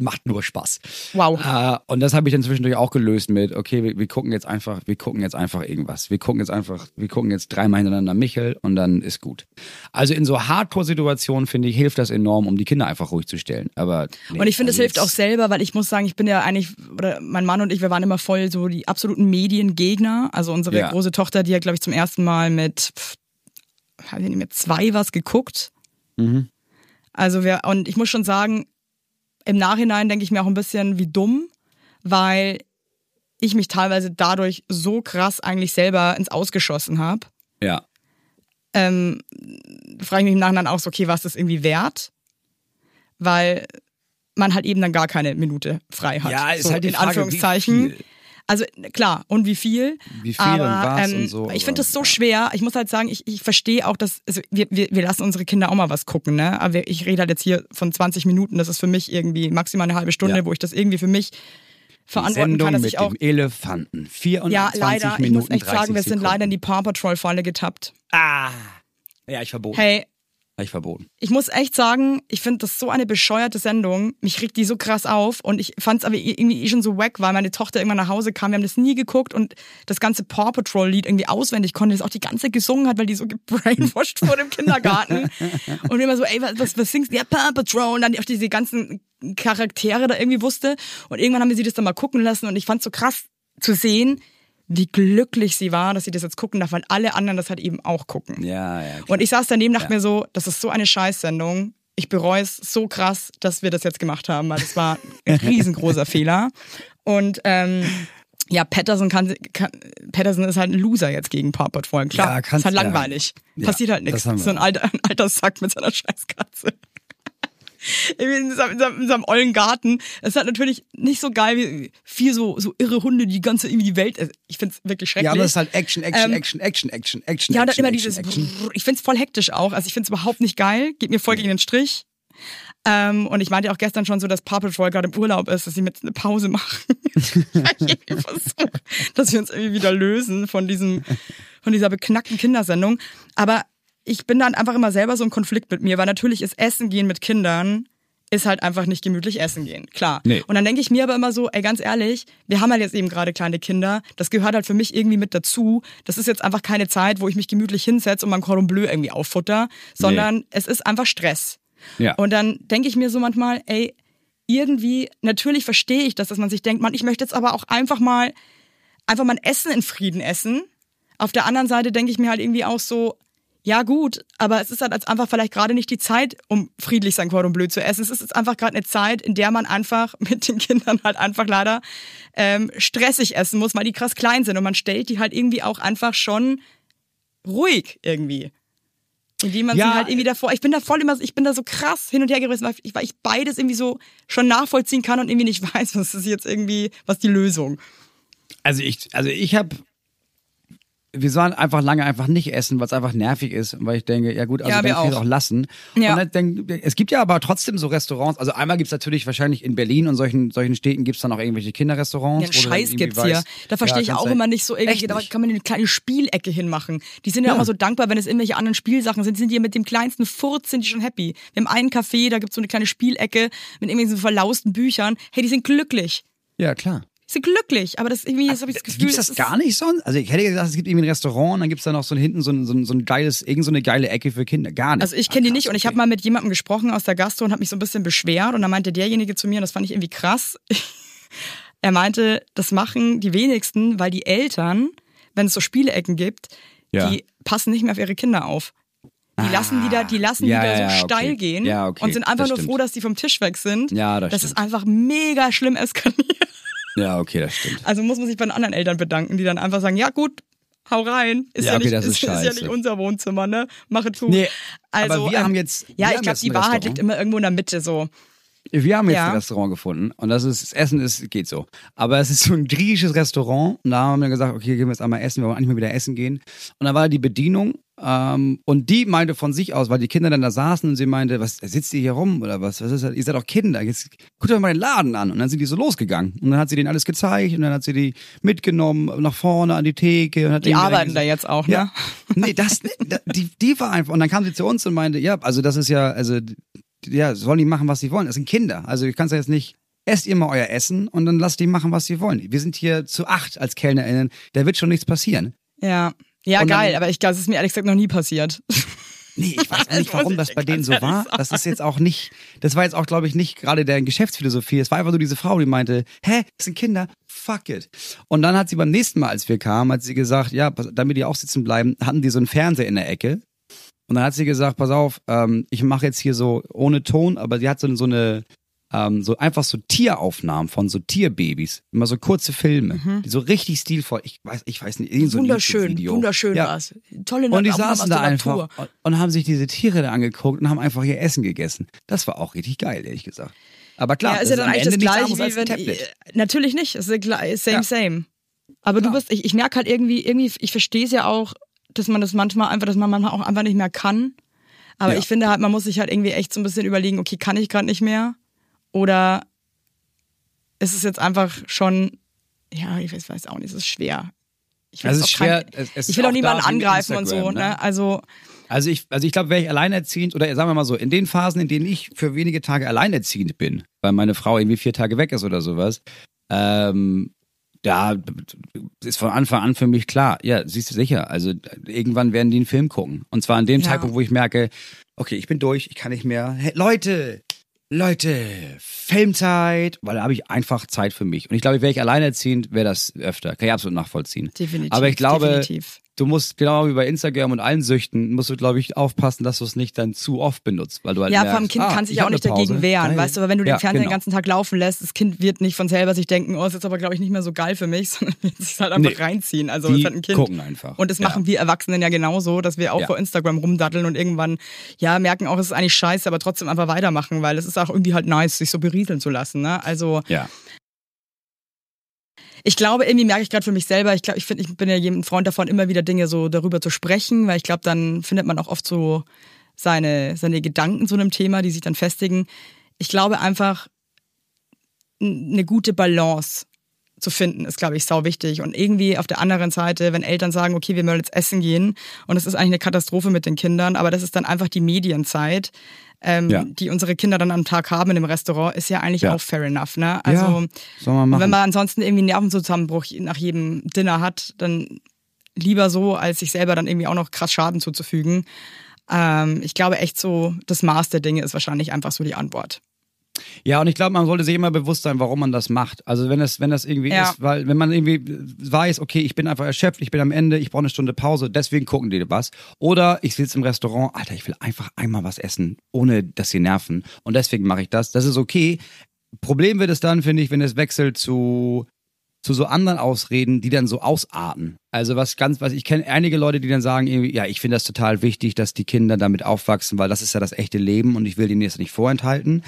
macht nur Spaß. Wow. Äh, und das habe ich dann zwischendurch auch gelöst mit, okay, wir, wir gucken jetzt einfach, wir gucken jetzt einfach irgendwas. Wir gucken jetzt einfach, wir gucken jetzt dreimal hintereinander Michel und dann ist gut. Also in so Hardcore-Situationen, finde ich, hilft das enorm, um die Kinder einfach ruhig zu stellen. Aber nee, Und ich finde, es also hilft auch selber, weil ich muss sagen, ich bin ja eigentlich, oder mein Mann und ich, wir waren immer voll so die absoluten Mediengegner. Also unsere Ja. große Tochter, die hat, glaube ich, zum ersten Mal mit, pff, nicht, mit zwei was geguckt. Mhm. Also wir, und ich muss schon sagen, im Nachhinein denke ich mir auch ein bisschen wie dumm, weil ich mich teilweise dadurch so krass eigentlich selber ins Ausgeschossen habe. Ja. ähm, frage ich mich im Nachhinein auch so, okay, was ist das irgendwie wert? Weil man halt eben dann gar keine Minute frei hat. Ja, ist so, halt die in Frage, Anführungszeichen. wie viel. Also klar, und wie viel? Wie viel aber, und was ähm, und so, Ich finde das so schwer. Ich muss halt sagen, ich, ich verstehe auch, dass also wir, wir, wir lassen unsere Kinder auch mal was gucken, ne? Aber ich rede halt jetzt hier von 20 Minuten. Das ist für mich irgendwie maximal eine halbe Stunde, Ja. wo ich das irgendwie für mich verantworten Sendung kann, dass mit ich auch. dem Elefanten. 24 Ja, leider. Minuten, ich muss echt 30 sagen, wir sind leider in die Paw Patrol Falle getappt. Ah. Ja, ich verboten. Hey, Hab ich verboten. ich muss echt sagen, ich finde das so eine bescheuerte Sendung. Mich regt die so krass auf und ich fand es aber irgendwie eh schon so wack, weil meine Tochter irgendwann nach Hause kam. Wir haben das nie geguckt und das ganze Paw Patrol Lied irgendwie auswendig konnte, das auch die ganze gesungen hat, weil die so gebrainwashed wurde im Kindergarten. Und immer so, ey, was, was, singst du? Ja, Paw Patrol. Und dann auch diese ganzen Charaktere da irgendwie wusste. Und irgendwann haben wir sie das dann mal gucken lassen und ich fand so krass zu sehen, wie glücklich sie war, dass sie das jetzt gucken darf, weil alle anderen das halt eben auch gucken. Ja, ja. Und ich saß daneben, dachte mir so, das ist so eine Scheißsendung. Ich bereue es so krass, dass wir das jetzt gemacht haben, weil das war ein riesengroßer Fehler. Und ähm, Ja, Patterson kann, kann Patterson ist halt ein Loser jetzt gegen Paw Patrol. Klar, Ja, kannst- ist halt ja. langweilig. Ja, Passiert halt nichts. So ein alter, ein alter Sack mit seiner Scheißkatze. In seinem, in, seinem, in seinem ollen Garten. Es ist halt natürlich nicht so geil wie vier so, so irre Hunde, die ganze irgendwie die Welt. also Ich find's wirklich schrecklich. Ja, aber das ist halt Action, Action, Ähm, Action, Action, Action, Action. Ja, und dann immer dieses. Action. Ich find's voll hektisch auch. Also ich find's überhaupt nicht geil. Geht mir voll gegen den Strich. Ähm, und ich meinte ja auch gestern schon so, dass Paw Patrol gerade im Urlaub ist, dass sie mit eine Pause machen. Versuche, dass wir uns irgendwie wieder lösen von diesem, von dieser beknackten Kindersendung. Aber ich bin dann einfach immer selber so im Konflikt mit mir, weil natürlich ist Essen gehen mit Kindern ist halt einfach nicht gemütlich essen gehen, klar. Nee. Und dann denke ich mir aber immer so, ey, ganz ehrlich, wir haben halt jetzt eben gerade kleine Kinder, das gehört halt für mich irgendwie mit dazu. Das ist jetzt einfach keine Zeit, wo ich mich gemütlich hinsetze und mein Cordon Bleu irgendwie auffutter, sondern es ist einfach Stress. Ja. Und dann denke ich mir so manchmal, ey, irgendwie, natürlich verstehe ich das, dass man sich denkt, man, ich möchte jetzt aber auch einfach mal, einfach mal ein Essen in Frieden essen. Auf der anderen Seite denke ich mir halt irgendwie auch so, ja gut, aber es ist halt einfach vielleicht gerade nicht die Zeit, um friedlich sein Cordon Bleu zu essen. Es ist jetzt einfach gerade eine Zeit, in der man einfach mit den Kindern halt einfach leider ähm, stressig essen muss, weil die krass klein sind und man stellt die halt irgendwie auch einfach schon ruhig irgendwie. Indem man Ja. sie halt irgendwie davor, ich bin da voll immer, ich bin da so krass hin und her gerissen, weil ich, weil ich beides irgendwie so schon nachvollziehen kann und irgendwie nicht weiß, was ist jetzt irgendwie, was die Lösung. Also ich, also ich habe, wir sollen einfach lange einfach nicht essen, weil es einfach nervig ist, weil ich denke, ja gut, also Ja, dann wir kann ich es auch. lassen. Ja. Und dann denk, es gibt ja aber trotzdem so Restaurants, also einmal gibt's natürlich wahrscheinlich in Berlin und solchen, solchen Städten gibt's dann auch irgendwelche Kinderrestaurants. Ja, Scheiß irgendwie gibt's hier. Da verstehe Ja, ich auch immer nicht so irgendwie, da kann man eine kleine Spielecke hinmachen. Die sind ja, Ja. immer so dankbar, wenn es irgendwelche anderen Spielsachen sind. Sind die mit dem kleinsten Furz, sind die schon happy. Wir haben einen Café, da gibt's so eine kleine Spielecke mit irgendwelchen so verlausten Büchern. Hey, die sind glücklich. Ja, klar. Sind glücklich, aber das irgendwie, das habe ich das Gefühl. Gibt's das ist- gar nicht sonst? Also ich hätte gesagt, es gibt irgendwie ein Restaurant und dann gibt's da noch so hinten so ein, so ein, so ein geiles, irgend so eine geile Ecke für Kinder. Gar nicht. Also ich kenne die Ah, nicht krass, und ich okay. habe mal mit jemandem gesprochen aus der Gastro und habe mich so ein bisschen beschwert und dann meinte derjenige zu mir, und das fand ich irgendwie krass, er meinte, das machen die wenigsten, weil die Eltern, wenn es so Spieleecken gibt, Ja. die passen nicht mehr auf ihre Kinder auf. Die lassen die da, die lassen Ja, die da so ja, steil okay. gehen Ja, okay, und sind einfach das nur stimmt. froh, dass die vom Tisch weg sind. Ja, das das stimmt. ist einfach mega schlimm eskaliert. Ja, okay, das stimmt. Also muss man sich bei den anderen Eltern bedanken, die dann einfach sagen, ja gut, hau rein. Ist Ja, ja, okay, nicht, das ist ist, ja nicht unser Wohnzimmer, ne? Mache zu. Nee, also, aber wir ähm, haben jetzt- wir Ja, ich glaube, die Wahrheit liegt immer irgendwo in der Mitte so. Wir haben jetzt Ja. ein Restaurant gefunden und das ist, das Essen ist, geht so. Aber es ist so ein griechisches Restaurant und da haben wir gesagt, okay, gehen wir jetzt einmal essen, wir wollen eigentlich mal wieder essen gehen. Und da war die Bedienung ähm, und die meinte von sich aus, weil die Kinder dann da saßen und sie meinte, was, sitzt ihr hier rum oder was, was ist das? Ihr seid doch Kinder, jetzt guckt euch mal den Laden an. Und dann sind die so losgegangen und dann hat sie denen alles gezeigt und dann hat sie die mitgenommen nach vorne an die Theke. Und hat Die arbeiten da jetzt auch, ne? ja. Nee, das, die, die war einfach. Und dann kam sie zu uns und meinte, ja, also das ist ja, also, ja, sollen die machen, was sie wollen. Das sind Kinder. Also ich kann es ja jetzt nicht, esst ihr mal euer Essen und dann lasst die machen, was sie wollen. Wir sind hier zu acht als KellnerInnen, da wird schon nichts passieren. Ja. Ja, dann- geil, aber ich glaube, es ist mir ehrlich gesagt noch nie passiert. Nee, ich weiß auch nicht, warum das bei denen so war. Das ist jetzt auch nicht, das war jetzt auch, glaube ich, nicht gerade deren Geschäftsphilosophie. Es war einfach nur diese Frau, die meinte, hä, das sind Kinder, fuck it. Und dann hat sie beim nächsten Mal, als wir kamen, hat sie gesagt, ja, damit die auch sitzen bleiben, hatten die so einen Fernseher in der Ecke. Und dann hat sie gesagt, pass auf, ähm, ich mache jetzt hier so ohne Ton, aber sie hat so, so eine, ähm, so einfach so Tieraufnahmen von so Tierbabys. Immer so kurze Filme, die so richtig stilvoll, ich weiß, ich weiß nicht, irgend so ein Mhm. wunderschön, YouTube-Video. wunderschön Ja. war's. Tolle Und die saßen da einfach Natur. und, und haben sich diese Tiere da angeguckt und haben einfach ihr Essen gegessen. Das war auch richtig geil, ehrlich gesagt. Aber klar, Ja, ist ja dann eigentlich das Gleiche wie wenn. Tablet. Natürlich nicht, es ist same, Ja. same. Aber du bist, ich, ich merke halt irgendwie, irgendwie, ich verstehe es ja auch, dass man das manchmal einfach, dass man manchmal auch einfach nicht mehr kann. Aber Ja. ich finde halt, man muss sich halt irgendwie echt so ein bisschen überlegen, okay, kann ich gerade nicht mehr? Oder ist es jetzt einfach schon, ja, ich weiß, weiß auch nicht, es ist schwer. Ich will, Also auch kein- schwer, es- es ich will auch niemanden angreifen und so, ne? ne? Also, Also ich, also ich glaube, wäre ich alleinerziehend oder sagen wir mal so, in den Phasen, in denen ich für wenige Tage alleinerziehend bin, weil meine Frau irgendwie vier Tage weg ist oder sowas, ähm, da ist von Anfang an für mich klar, ja, siehst du sicher, also irgendwann werden die einen Film gucken. Und zwar an dem Ja. Zeitpunkt, wo ich merke, okay, ich bin durch, ich kann nicht mehr. Hey, Leute, Leute, Filmzeit, weil da habe ich einfach Zeit für mich. Und ich glaube, wäre ich alleinerziehend, wäre das öfter. Kann ich absolut nachvollziehen. definitiv. Aber ich glaube, definitiv. Du musst genau wie bei Instagram und allen Süchten, musst du, glaube ich, aufpassen, dass du es nicht dann zu oft benutzt, weil du halt Ja, merkst, vor allem Kind ah, kann sich ich ja auch hab nicht dagegen wehren, Geil. weißt du, aber wenn du den Ja, Fernseher genau. den ganzen Tag laufen lässt, das Kind wird nicht von selber sich denken, oh, ist jetzt aber, glaube ich, nicht mehr so geil für mich, sondern wird sich halt einfach Nee. reinziehen. Also Die ist halt ein Kind. gucken einfach. Und das Ja. machen wir Erwachsenen ja genauso, dass wir auch Ja. vor Instagram rumdatteln und irgendwann, ja, merken auch, es ist eigentlich scheiße, aber trotzdem einfach weitermachen, weil es ist auch irgendwie halt nice, sich so berieseln zu lassen, ne? Also, Ja. Ich glaube, irgendwie merke ich gerade für mich selber, ich glaube, ich finde, ich bin ja ein Freund davon, immer wieder Dinge so darüber zu sprechen, weil ich glaube, dann findet man auch oft so seine, seine Gedanken zu einem Thema, die sich dann festigen. Ich glaube einfach, eine gute Balance zu finden, ist, glaube ich, sau wichtig. Und irgendwie auf der anderen Seite, wenn Eltern sagen, okay, wir wollen jetzt essen gehen und es ist eigentlich eine Katastrophe mit den Kindern, aber das ist dann einfach die Medienzeit, ähm, Ja. die unsere Kinder dann am Tag haben in dem Restaurant, ist ja eigentlich Ja. auch fair enough. Ne? Also ja, wenn man ansonsten irgendwie einen Nervenzusammenbruch nach jedem Dinner hat, dann lieber so, als sich selber dann irgendwie auch noch krass Schaden zuzufügen. Ähm, ich glaube echt so, das Maß der Dinge ist wahrscheinlich einfach so die Antwort. Ja, und ich glaube, man sollte sich immer bewusst sein, warum man das macht. Also wenn das, wenn das irgendwie Ja. ist, weil wenn man irgendwie weiß, okay, ich bin einfach erschöpft, ich bin am Ende, ich brauche eine Stunde Pause, deswegen gucken die was. Oder ich sitze im Restaurant, Alter, ich will einfach einmal was essen, ohne dass sie nerven. Und deswegen mache ich das. Das ist okay. Problem wird es dann, finde ich, wenn es wechselt zu zu so anderen Ausreden, die dann so ausarten. Also was ganz, was ich kenne einige Leute, die dann sagen, irgendwie, ja, ich finde das total wichtig, dass die Kinder damit aufwachsen, weil das ist ja das echte Leben und ich will denen das nicht vorenthalten.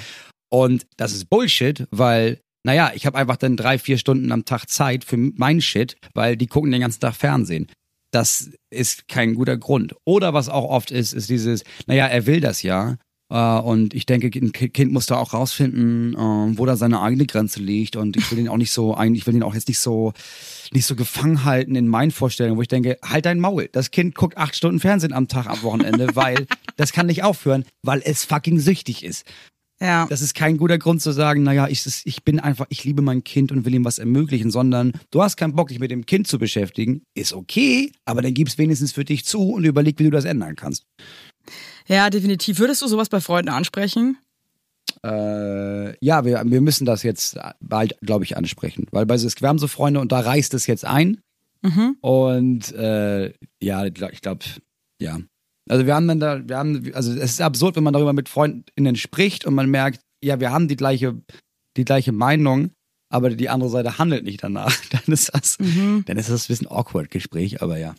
Und das ist Bullshit, weil, naja, ich habe einfach dann drei, vier Stunden am Tag Zeit für meinen Shit, weil die gucken den ganzen Tag Fernsehen. Das ist kein guter Grund. Oder was auch oft ist, ist dieses, naja, er will das ja. Äh, Und ich denke, ein Ki- Kind muss da auch rausfinden, äh, wo da seine eigene Grenze liegt. Und ich will ihn auch nicht so, ich will ihn auch jetzt nicht so, nicht so gefangen halten in meinen Vorstellungen, wo ich denke, halt dein Maul. Das Kind guckt acht Stunden Fernsehen am Tag am Wochenende, weil das kann nicht aufhören, weil es fucking süchtig ist. Ja. Das ist kein guter Grund zu sagen, naja, ich, ich bin einfach, ich liebe mein Kind und will ihm was ermöglichen, sondern du hast keinen Bock, dich mit dem Kind zu beschäftigen. Ist okay, aber dann gib's wenigstens für dich zu und überleg, wie du das ändern kannst. ja, definitiv. Würdest du sowas bei Freunden ansprechen? Äh, ja, wir, wir müssen das jetzt bald, glaube ich, ansprechen. Weil bei wir haben so Freunde und da reißt es jetzt ein. Und äh, ja, ich glaube, ja. Also wir haben dann da, wir haben, also es ist absurd, wenn man darüber mit Freundinnen spricht und man merkt, ja, wir haben die gleiche, die gleiche Meinung, aber die andere Seite handelt nicht danach. Dann ist das, dann ist das ein bisschen awkward Gespräch, aber ja.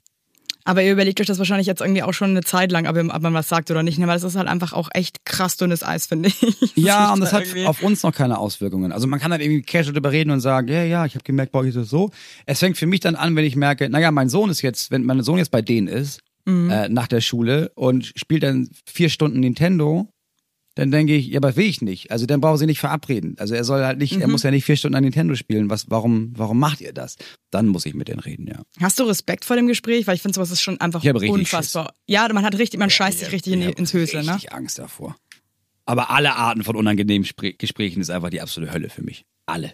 Aber ihr überlegt euch das wahrscheinlich jetzt irgendwie auch schon eine Zeit lang, ob, man was sagt oder nicht, ne? weil das ist halt einfach auch echt krass dünnes Eis, finde ich. Ja, ist und das da hat irgendwie- auf uns noch keine Auswirkungen. Also man kann dann irgendwie casual darüber reden und sagen, ja, ja, ich habe gemerkt, bei euch ist das so. Es fängt für mich dann an, wenn ich merke, naja, mein Sohn ist jetzt, wenn mein Sohn jetzt bei denen ist, Mhm. äh, nach der Schule und spielt dann vier Stunden Nintendo, dann denke ich, ja, aber will ich nicht. Also dann brauchen sie nicht verabreden. Also er soll halt nicht, Mhm. er muss ja nicht vier Stunden an Nintendo spielen. Was, warum, warum macht ihr das? Dann muss ich mit denen reden, ja. Hast du Respekt vor dem Gespräch? Weil ich finde, sowas ist schon einfach Ich unfassbar. Ja, man hat richtig, man scheißt sich richtig in Ich ins Hösle, ne? richtig Angst davor. Aber alle Arten von unangenehmen Spre Gesprächen ist einfach die absolute Hölle für mich. Alle.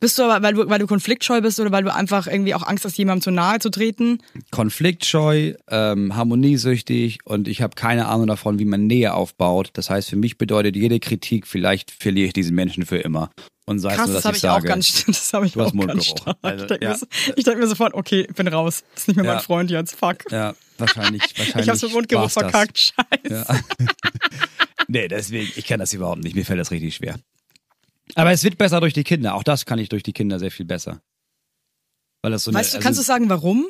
Bist du aber, weil du, weil du konfliktscheu bist oder weil du einfach irgendwie auch Angst hast, jemandem zu nahe zu treten? konfliktscheu, ähm, harmoniesüchtig und ich habe keine Ahnung davon, wie man Nähe aufbaut. Das heißt, für mich bedeutet jede Kritik, vielleicht verliere ich diesen Menschen für immer. Und sei es Krass, nur, das dass habe ich ich auch sage, ganz, das habe ich Du hast auch ganz stark. Also, ich denke ja. mir, so- denk mir sofort, okay, ich bin raus. Das ist nicht mehr Ja. mein Freund jetzt, fuck. ja, wahrscheinlich, wahrscheinlich. ich hab's mit Mundgeruch das. verkackt, scheiße. Ja. nee, deswegen, ich kann das überhaupt nicht. Mir fällt das richtig schwer. Aber es wird besser durch die Kinder. Auch das kann ich durch die Kinder sehr viel besser. Weil das so Weißt du, eine, kannst du also, sagen, warum?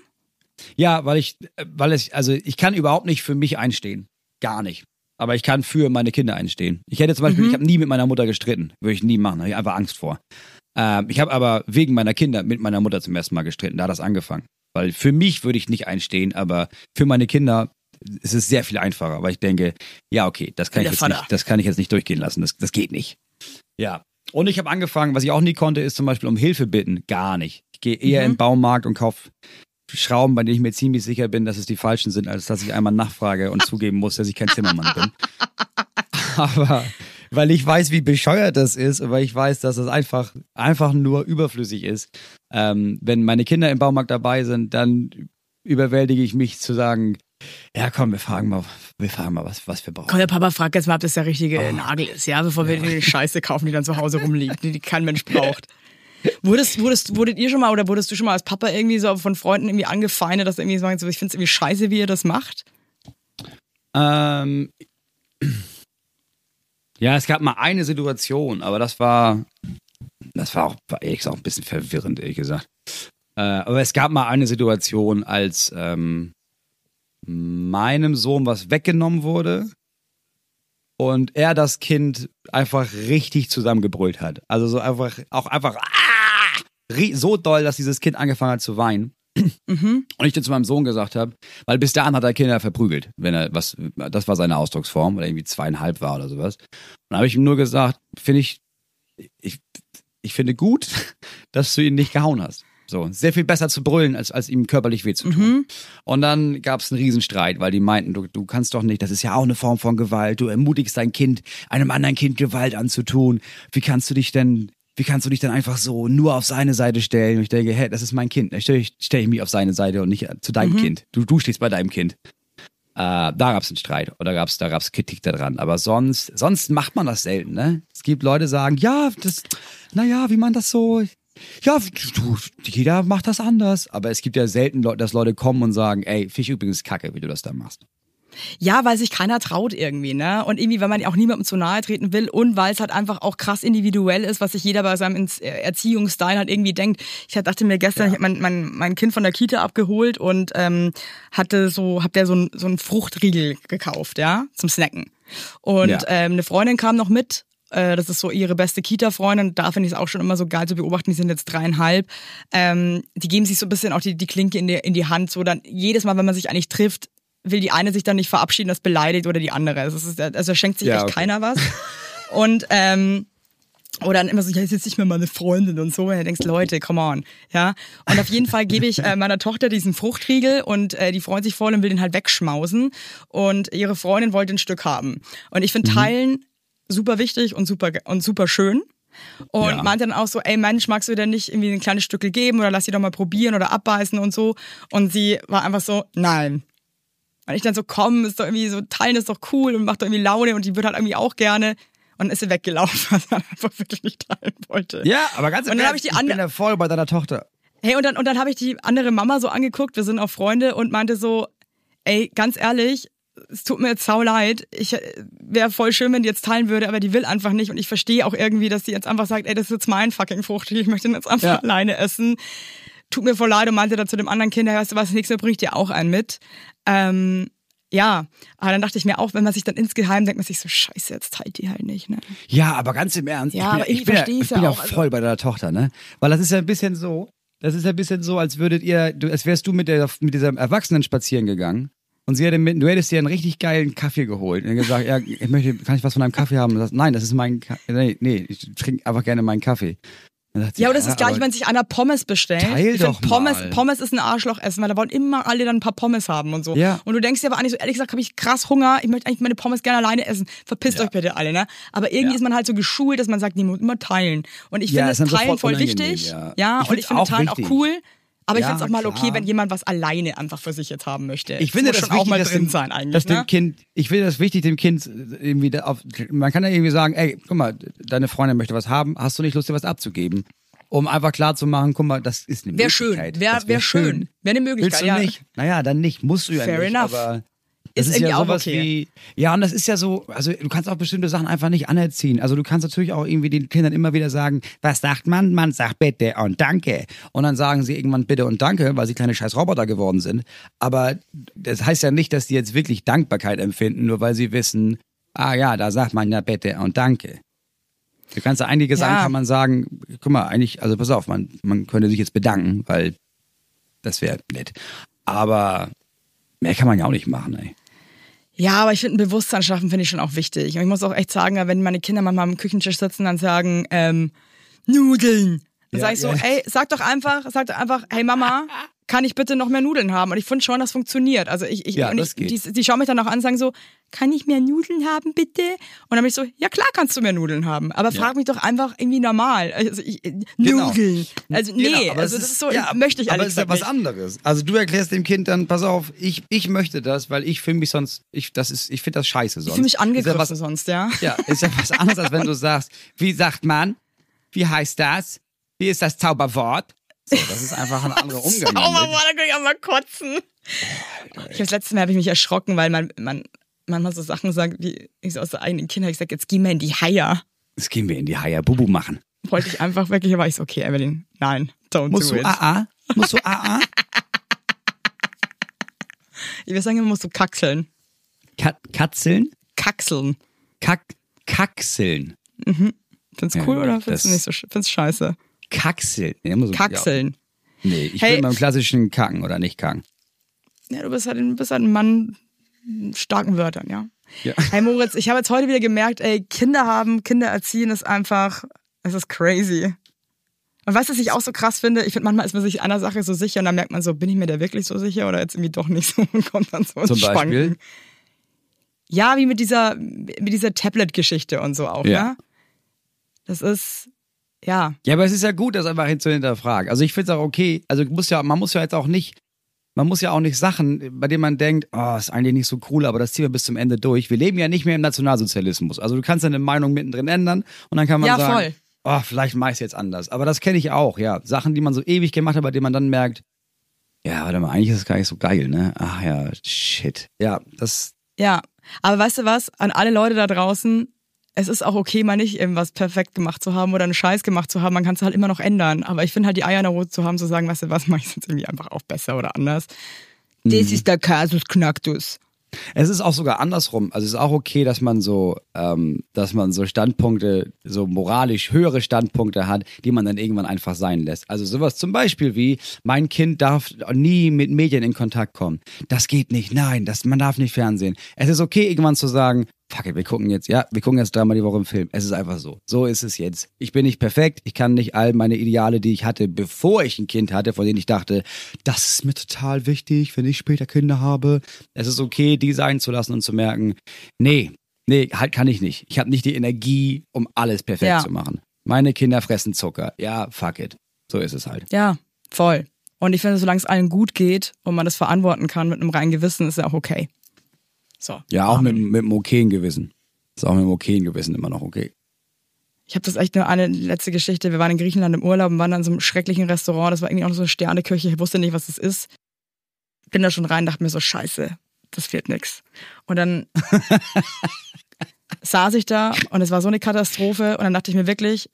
Ja, weil ich, weil es, also ich kann überhaupt nicht für mich einstehen. Gar nicht. Aber ich kann für meine Kinder einstehen. Ich hätte zum Beispiel, ich habe nie mit meiner Mutter gestritten. Würde ich nie machen. Habe ich einfach Angst vor. Ähm, ich habe aber wegen meiner Kinder mit meiner Mutter zum ersten Mal gestritten. Da hat das angefangen. Weil für mich würde ich nicht einstehen, aber für meine Kinder ist es sehr viel einfacher, weil ich denke, ja, okay, das kann, ich jetzt, nicht, das kann ich jetzt nicht durchgehen lassen. Das, das geht nicht. Ja. Und ich habe angefangen, was ich auch nie konnte, ist zum Beispiel um Hilfe bitten. Gar nicht. Ich gehe eher Mhm. in den Baumarkt und kaufe Schrauben, bei denen ich mir ziemlich sicher bin, dass es die falschen sind, als dass ich einmal nachfrage und zugeben muss, dass ich kein Zimmermann bin. Aber weil ich weiß, wie bescheuert das ist und weil ich weiß, dass es einfach, einfach nur überflüssig ist. Ähm, wenn meine Kinder im Baumarkt dabei sind, dann überwältige ich mich zu sagen, ja komm, wir fragen mal, wir fragen mal, was, was wir brauchen. Komm, der Papa fragt jetzt mal, ob das der richtige Oh. Nagel ist, ja, bevor wir die Scheiße kaufen, die dann zu Hause rumliegt, die, die kein Mensch braucht. Wurdest, wurdest, wurdet ihr schon mal oder wurdest du schon mal als Papa irgendwie so von Freunden irgendwie angefeindet, dass du irgendwie sagst, so, ich finde es irgendwie scheiße, wie ihr das macht? Ähm, ja, es gab mal eine Situation, aber das war, das war auch, ehrlich gesagt, auch ein bisschen verwirrend, ehrlich gesagt. Äh, aber es gab mal eine Situation, als ähm, meinem Sohn was weggenommen wurde und er das Kind einfach richtig zusammengebrüllt hat. Also so einfach, auch einfach ah! so doll, dass dieses Kind angefangen hat zu weinen. Und ich dann zu meinem Sohn gesagt habe, weil bis dahin hat er Kinder verprügelt, wenn er was, das war seine Ausdrucksform, weil er irgendwie zweieinhalb war oder sowas. Und dann habe ich ihm nur gesagt, finde ich, ich, ich finde gut, dass du ihn nicht gehauen hast. So, sehr viel besser zu brüllen, als, als ihm körperlich weh zu tun. Und dann gab es einen Riesenstreit, weil die meinten, du, du kannst doch nicht, das ist ja auch eine Form von Gewalt, du ermutigst dein Kind, einem anderen Kind Gewalt anzutun. Wie kannst du dich denn, wie kannst du dich denn einfach so nur auf seine Seite stellen? Und ich denke, hä, das ist mein Kind. Da stelle ich, stell ich mich auf seine Seite und nicht zu deinem Kind. Du, du stehst bei deinem Kind. Äh, da gab es einen Streit oder gab's, da gab es Kritik daran. Aber sonst, sonst macht man das selten, ne? Es gibt Leute, die sagen, ja, das, naja, wie man das so, ja, du, jeder macht das anders. Aber es gibt ja selten, Leute, dass Leute kommen und sagen, ey, finde ich übrigens kacke, wie du das da machst. Ja, weil sich keiner traut irgendwie, ne? Und irgendwie, weil man auch niemandem zu nahe treten will und weil es halt einfach auch krass individuell ist, was sich jeder bei seinem Ins- Erziehungsstyle halt irgendwie denkt. Ich dachte mir gestern, ich habe mein, mein, mein Kind von der Kita abgeholt und ähm, hatte so, hab der so ein, so ein Fruchtriegel gekauft, ja, zum Snacken. Und Ja. ähm, eine Freundin kam noch mit. Äh, Das ist so ihre beste Kita-Freundin. Da finde ich es auch schon immer so geil zu beobachten. Die sind jetzt dreieinhalb. Ähm, die geben sich so ein bisschen auch die, die Klinke in die, in die Hand. So dann jedes Mal, wenn man sich eigentlich trifft, will die eine sich dann nicht verabschieden, das beleidigt oder die andere. Also, ist, also da schenkt sich Ja, echt okay. keiner was. Und ähm, oder dann immer so, ja, ist jetzt nicht mehr meine Freundin und so. Und du denkst, Leute, come on. Ja. Und auf jeden Fall gebe ich äh, meiner Tochter diesen Fruchtriegel und äh, die freut sich voll und will den halt wegschmausen. Und ihre Freundin wollte ein Stück haben. Und ich Mhm. finde Teilen super wichtig und super und super schön. Und Ja. meinte dann auch so, ey Mensch, magst du dir nicht irgendwie ein kleines Stückel geben oder lass sie doch mal probieren oder abbeißen und so. Und sie war einfach so, nein. Und ich dann so, komm, ist doch irgendwie so, teilen ist doch cool und macht doch irgendwie Laune und die wird halt irgendwie auch gerne. Und dann ist sie weggelaufen, weil sie einfach wirklich nicht teilen wollte. Ja, aber ganz Ernst, ich die ich bin da voll bei deiner Tochter. Hey, und dann, und dann habe ich die andere Mama so angeguckt, wir sind auch Freunde und meinte so, ey, ganz ehrlich, es tut mir jetzt sau leid. Ich wäre voll schön, wenn die jetzt teilen würde, aber die will einfach nicht. Und ich verstehe auch irgendwie, dass die jetzt einfach sagt, ey, das ist jetzt mein fucking Frucht, ich möchte den jetzt einfach Ja. alleine essen. Tut mir voll leid und meinte dann zu dem anderen Kind, weißt du was, nächstes Mal bring ich dir auch einen mit. Ähm, ja, aber dann dachte ich mir auch, wenn man sich dann insgeheim denkt, man sich so, scheiße, jetzt teilt die halt nicht, ne? Ja, aber ganz im Ernst, Ja, ich aber bin, ich irgendwie bin, ich bin ja auch, also- voll bei deiner Tochter, ne? Weil das ist ja ein bisschen so, das ist ja ein bisschen so, als würdet ihr, als wärst du mit der, mit dieser Erwachsenen spazieren gegangen und sie hätte mit, du hättest dir einen richtig geilen Kaffee geholt und gesagt, ja, ich möchte, kann ich was von deinem Kaffee haben? Und du sagst, nein, das ist mein, Ka nee, nee, ich trinke einfach gerne meinen Kaffee. Sagt sie, Ja, oder es ist gleich, aber- wenn sich einer Pommes bestellt. Teil ich doch Pommes, mal. Pommes ist ein Arschlochessen, weil da wollen immer alle dann ein paar Pommes haben und so. Ja. Und du denkst dir aber eigentlich so, ehrlich gesagt, habe ich krass Hunger, ich möchte eigentlich meine Pommes gerne alleine essen. Verpisst Ja. euch bitte alle, ne? Aber irgendwie Ja. ist man halt so geschult, dass man sagt, nee, muss immer teilen. Und ich finde das Teilen voll wichtig. ja. Ich und ich finde Teilen wichtig. auch cool. Aber ich Ja, finde es auch mal klar. okay, wenn jemand was alleine einfach für sich jetzt haben möchte. Ich finde das das muss schon auch wichtig, mal dass drin dem, sein eigentlich. dass dem ne? Kind, ich finde das wichtig, dem Kind irgendwie da auf, man kann ja irgendwie sagen, ey, guck mal, deine Freundin möchte was haben, hast du nicht Lust, dir was abzugeben? Um einfach klar zu machen, guck mal, das ist eine Wäre schön, Möglichkeit. wäre Das wär schön. Wäre eine Möglichkeit, Willst du ja. nicht? Naja, dann nicht, musst du ja Fair nicht. enough. Aber Ist ist, ja irgendwie auch sowas okay. wie, ja, und das ist ja so, also du kannst auch bestimmte Sachen einfach nicht anerziehen. Also du kannst natürlich auch irgendwie den Kindern immer wieder sagen, was sagt man? Man sagt bitte und danke. Und dann sagen sie irgendwann bitte und danke, weil sie kleine scheiß Roboter geworden sind. Aber das heißt ja nicht, dass die jetzt wirklich Dankbarkeit empfinden, nur weil sie wissen, ah ja, da sagt man ja bitte und danke. Du kannst ja einige Sachen Ja. kann man sagen, guck mal, eigentlich, also pass auf, man, man könnte sich jetzt bedanken, weil das wäre nett. Aber mehr kann man ja auch nicht machen, ey. Ja, aber ich finde, ein Bewusstsein schaffen finde ich schon auch wichtig. Und ich muss auch echt sagen, wenn meine Kinder manchmal am Küchentisch sitzen, dann sagen, ähm, Nudeln. Dann Ja, sag ich so, ja. ey, sag doch einfach, sag doch einfach, hey Mama, kann ich bitte noch mehr Nudeln haben? Und ich finde schon, das funktioniert. Also ich, ich, Ja, und ich die, die schauen mich dann auch an und sagen so, kann ich mehr Nudeln haben, bitte? Und dann bin ich so, ja klar kannst du mehr Nudeln haben. Aber frag mich doch einfach irgendwie normal. Also ich, Genau. Nudeln. Also nee, Genau, also das ist so, ja, möchte ich aber ist ja was anderes. Also du erklärst dem Kind dann, pass auf, ich, ich möchte das, weil ich fühle mich sonst, ich, das ist, ich finde das scheiße sonst. Ich fühle mich angegriffen was, sonst, ja. ja, ist ja was anderes, als wenn du sagst, wie sagt man, wie heißt das? Wie ist das Zauberwort? So, das ist einfach ein anderer Umgang. Oh, damit. da kann ich auch mal kotzen. Ich das letzte Mal habe ich mich erschrocken, weil man, man manchmal so Sachen sagt, wie ich so aus der eigenen Kindheit. Ich sag, jetzt geh mal in die Haier. Jetzt gehen wir in die Haier Bubu machen. Wollte ich einfach wirklich, aber ich so, okay, Evelyn, nein, don't Musst do du it. AA? Musst du AA? Ich will sagen, man muss so kackseln. Kat Katzeln? Kackseln. Kack Kackseln. Findest Ja, cool oder findest du nicht so, findest scheiße? Kackseln. Nee, muss- Kackseln. Ja. Nee, ich Hey. bin beim klassischen Kacken oder nicht kacken. Ja, du bist halt, ein- bist halt ein Mann starken Wörtern, ja. Ja. Hey Moritz, ich habe jetzt heute wieder gemerkt, ey, Kinder haben, Kinder erziehen ist einfach, es ist crazy. Und weißt du, was ich auch so krass finde? Ich finde, manchmal ist man sich einer Sache so sicher und dann merkt man so, bin ich mir da wirklich so sicher oder jetzt irgendwie doch nicht so und kommt dann so ins Zum Schwanken. Beispiel? Ja, wie mit dieser, mit dieser Tablet-Geschichte und so auch, Ja. ne? Das ist, ja. Ja, aber es ist ja gut, das einfach hin zu hinterfragen. Also ich finde es auch okay. Also muss ja, man muss ja jetzt auch nicht, man muss ja auch nicht Sachen, bei denen man denkt, oh, ist eigentlich nicht so cool, aber das ziehen wir bis zum Ende durch. Wir leben ja nicht mehr im Nationalsozialismus. Also du kannst deine Meinung mittendrin ändern und dann kann man Ja, sagen, voll. oh, vielleicht mach ich es jetzt anders. Aber das kenne ich auch, ja. Sachen, die man so ewig gemacht hat, bei denen man dann merkt, ja, warte mal, eigentlich ist es gar nicht so geil, ne? Ach ja, shit. Ja, das, Ja, aber weißt du was? An alle Leute da draußen, es ist auch okay, mal nicht irgendwas perfekt gemacht zu haben oder einen Scheiß gemacht zu haben. Man kann es halt immer noch ändern. Aber ich finde halt die Eier in der Hose zu haben, zu sagen, weißt du was, mach ich jetzt irgendwie einfach auch besser oder anders. Das ist der Kasus Knacktus. Es ist auch sogar andersrum. Also es ist auch okay, dass man so, ähm, dass man so Standpunkte, so moralisch höhere Standpunkte hat, die man dann irgendwann einfach sein lässt. Also sowas zum Beispiel wie, mein Kind darf nie mit Medien in Kontakt kommen. Das geht nicht. Nein, das, man darf nicht Fernsehen. Es ist okay, irgendwann zu sagen, fuck it, wir gucken jetzt, ja, wir gucken jetzt dreimal die Woche im Film. Es ist einfach so. So ist es jetzt. Ich bin nicht perfekt. Ich kann nicht all meine Ideale, die ich hatte, bevor ich ein Kind hatte, von denen ich dachte, das ist mir total wichtig, wenn ich später Kinder habe. Es ist okay, die sein zu lassen und zu merken, nee, nee, halt kann ich nicht. Ich habe nicht die Energie, um alles perfekt Ja. zu machen. Meine Kinder fressen Zucker. Ja, fuck it. So ist es halt. Ja, voll. Und ich finde, solange es allen gut geht und man das verantworten kann mit einem reinen Gewissen, ist ja auch okay. So. Ja, auch mit, mit einem okayen Gewissen. Ist auch mit einem okayen Gewissen immer noch okay. Ich habe das echt nur eine letzte Geschichte. Wir waren in Griechenland im Urlaub und waren dann in so einem schrecklichen Restaurant. Das war irgendwie auch so eine Sterneküche. Ich wusste nicht, was das ist. Bin da schon rein, dachte mir so, scheiße, das wird nix. Und dann saß ich da und es war so eine Katastrophe. Und dann dachte ich mir wirklich,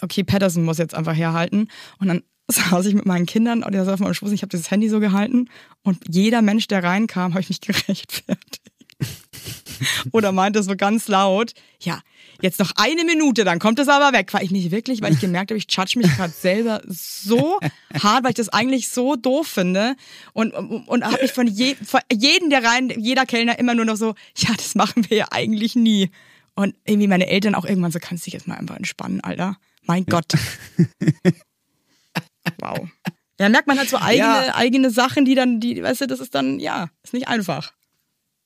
okay, Patterson muss jetzt einfach herhalten. Und dann saß ich mit meinen Kindern und der saß auf meinem Schoß. Ich habe das Handy so gehalten und jeder Mensch, der reinkam, habe ich mich gerechtfertigt. Oder meinte so ganz laut, ja, jetzt noch eine Minute, dann kommt es aber weg. War ich nicht wirklich, weil ich gemerkt habe, ich judge mich gerade selber so hart, weil ich das eigentlich so doof finde. Und, und, und habe mich von, je, von jedem, der rein, jeder Kellner immer nur noch so, ja, das machen wir ja eigentlich nie. Und irgendwie meine Eltern auch irgendwann so, kannst dich jetzt mal einfach entspannen, Alter. Mein Gott. wow. Ja, merkt man halt so eigene, Ja. eigene Sachen, die dann, die, weißt du, das ist dann, ja, ist nicht einfach.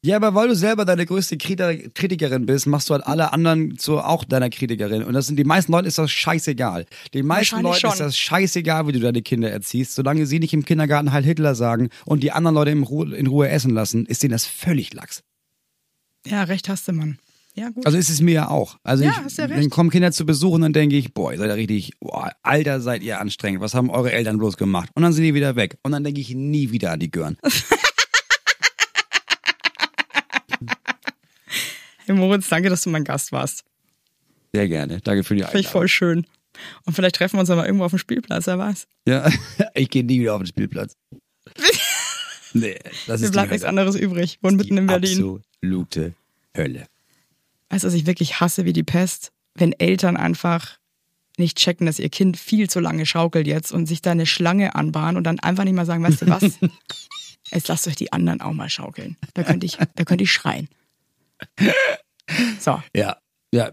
Ja, aber weil du selber deine größte Kriti- Kritikerin bist, machst du halt alle anderen zu auch deiner Kritikerin. Und das sind die meisten Leuten ist das scheißegal. Den meisten Leuten ist schon. das scheißegal, wie du deine Kinder erziehst. Solange sie nicht im Kindergarten halt Hitler sagen und die anderen Leute in Ruhe, in Ruhe essen lassen, ist denen das völlig lax. Ja, recht hast du, Mann. Ja, gut. Also ist es mir ja auch. Also Ja, ich, hast ja recht. dann kommen Kinder zu Besuch und dann denke ich, boah, ihr seid ja richtig, boah, Alter, seid ihr anstrengend. Was haben eure Eltern bloß gemacht? Und dann sind die wieder weg. Und dann denke ich nie wieder an die Gören. Hey Moritz, danke, dass du mein Gast warst. Sehr gerne. Danke für die Finde ich Einladung. voll schön. Und vielleicht treffen wir uns mal irgendwo auf dem Spielplatz, wer weiß. Ja, ich gehe nie wieder auf den Spielplatz. nee, das Mir ist bleibt die nichts anderes übrig. Wohnen mitten in Berlin. absolute Hölle. Weißt du, was ich wirklich hasse wie die Pest? Wenn Eltern einfach nicht checken, dass ihr Kind viel zu lange schaukelt jetzt und sich da eine Schlange anbahnen und dann einfach nicht mal sagen, weißt du was? Jetzt lasst euch die anderen auch mal schaukeln. Da könnte ich, da könnte ich schreien. So. Ja. Ja.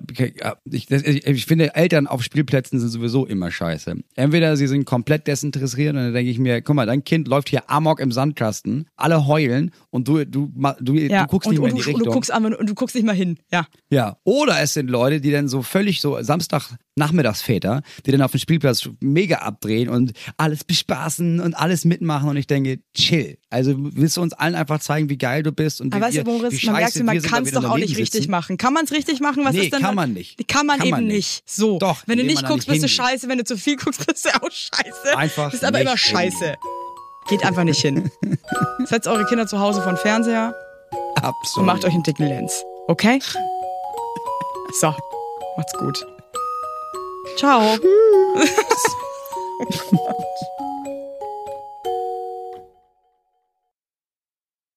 Ich, ich, finde, Eltern auf Spielplätzen sind sowieso immer scheiße. Entweder sie sind komplett desinteressiert und dann denke ich mir, guck mal, dein Kind läuft hier amok im Sandkasten, alle heulen und du, du, du, Ja. du guckst und, nicht mehr in die du, Richtung. und du guckst und du guckst nicht mal hin. Ja. Ja, oder es sind Leute, die dann so völlig so Samstag Nachmittagsväter, die dann auf dem Spielplatz mega abdrehen und alles bespaßen und alles mitmachen und ich denke, chill. Also willst du uns allen einfach zeigen, wie geil du bist und wie, Aber weißt du, Boris, wie man merkt, man kann es doch auch nicht richtig sitzen? machen. Kann man es richtig machen? Was Nee, ist denn kann man nicht. Kann man Kann eben man nicht. nicht. So. Doch, Wenn du nicht guckst, nicht bist du scheiße. Wenn du zu viel guckst, bist du auch scheiße. Einfach Bist aber immer scheiße. Geht einfach nicht hin. Setzt eure Kinder zu Hause vor den Fernseher und Absolut. macht euch einen dicken Lenz. Okay? So. Macht's gut. Ciao.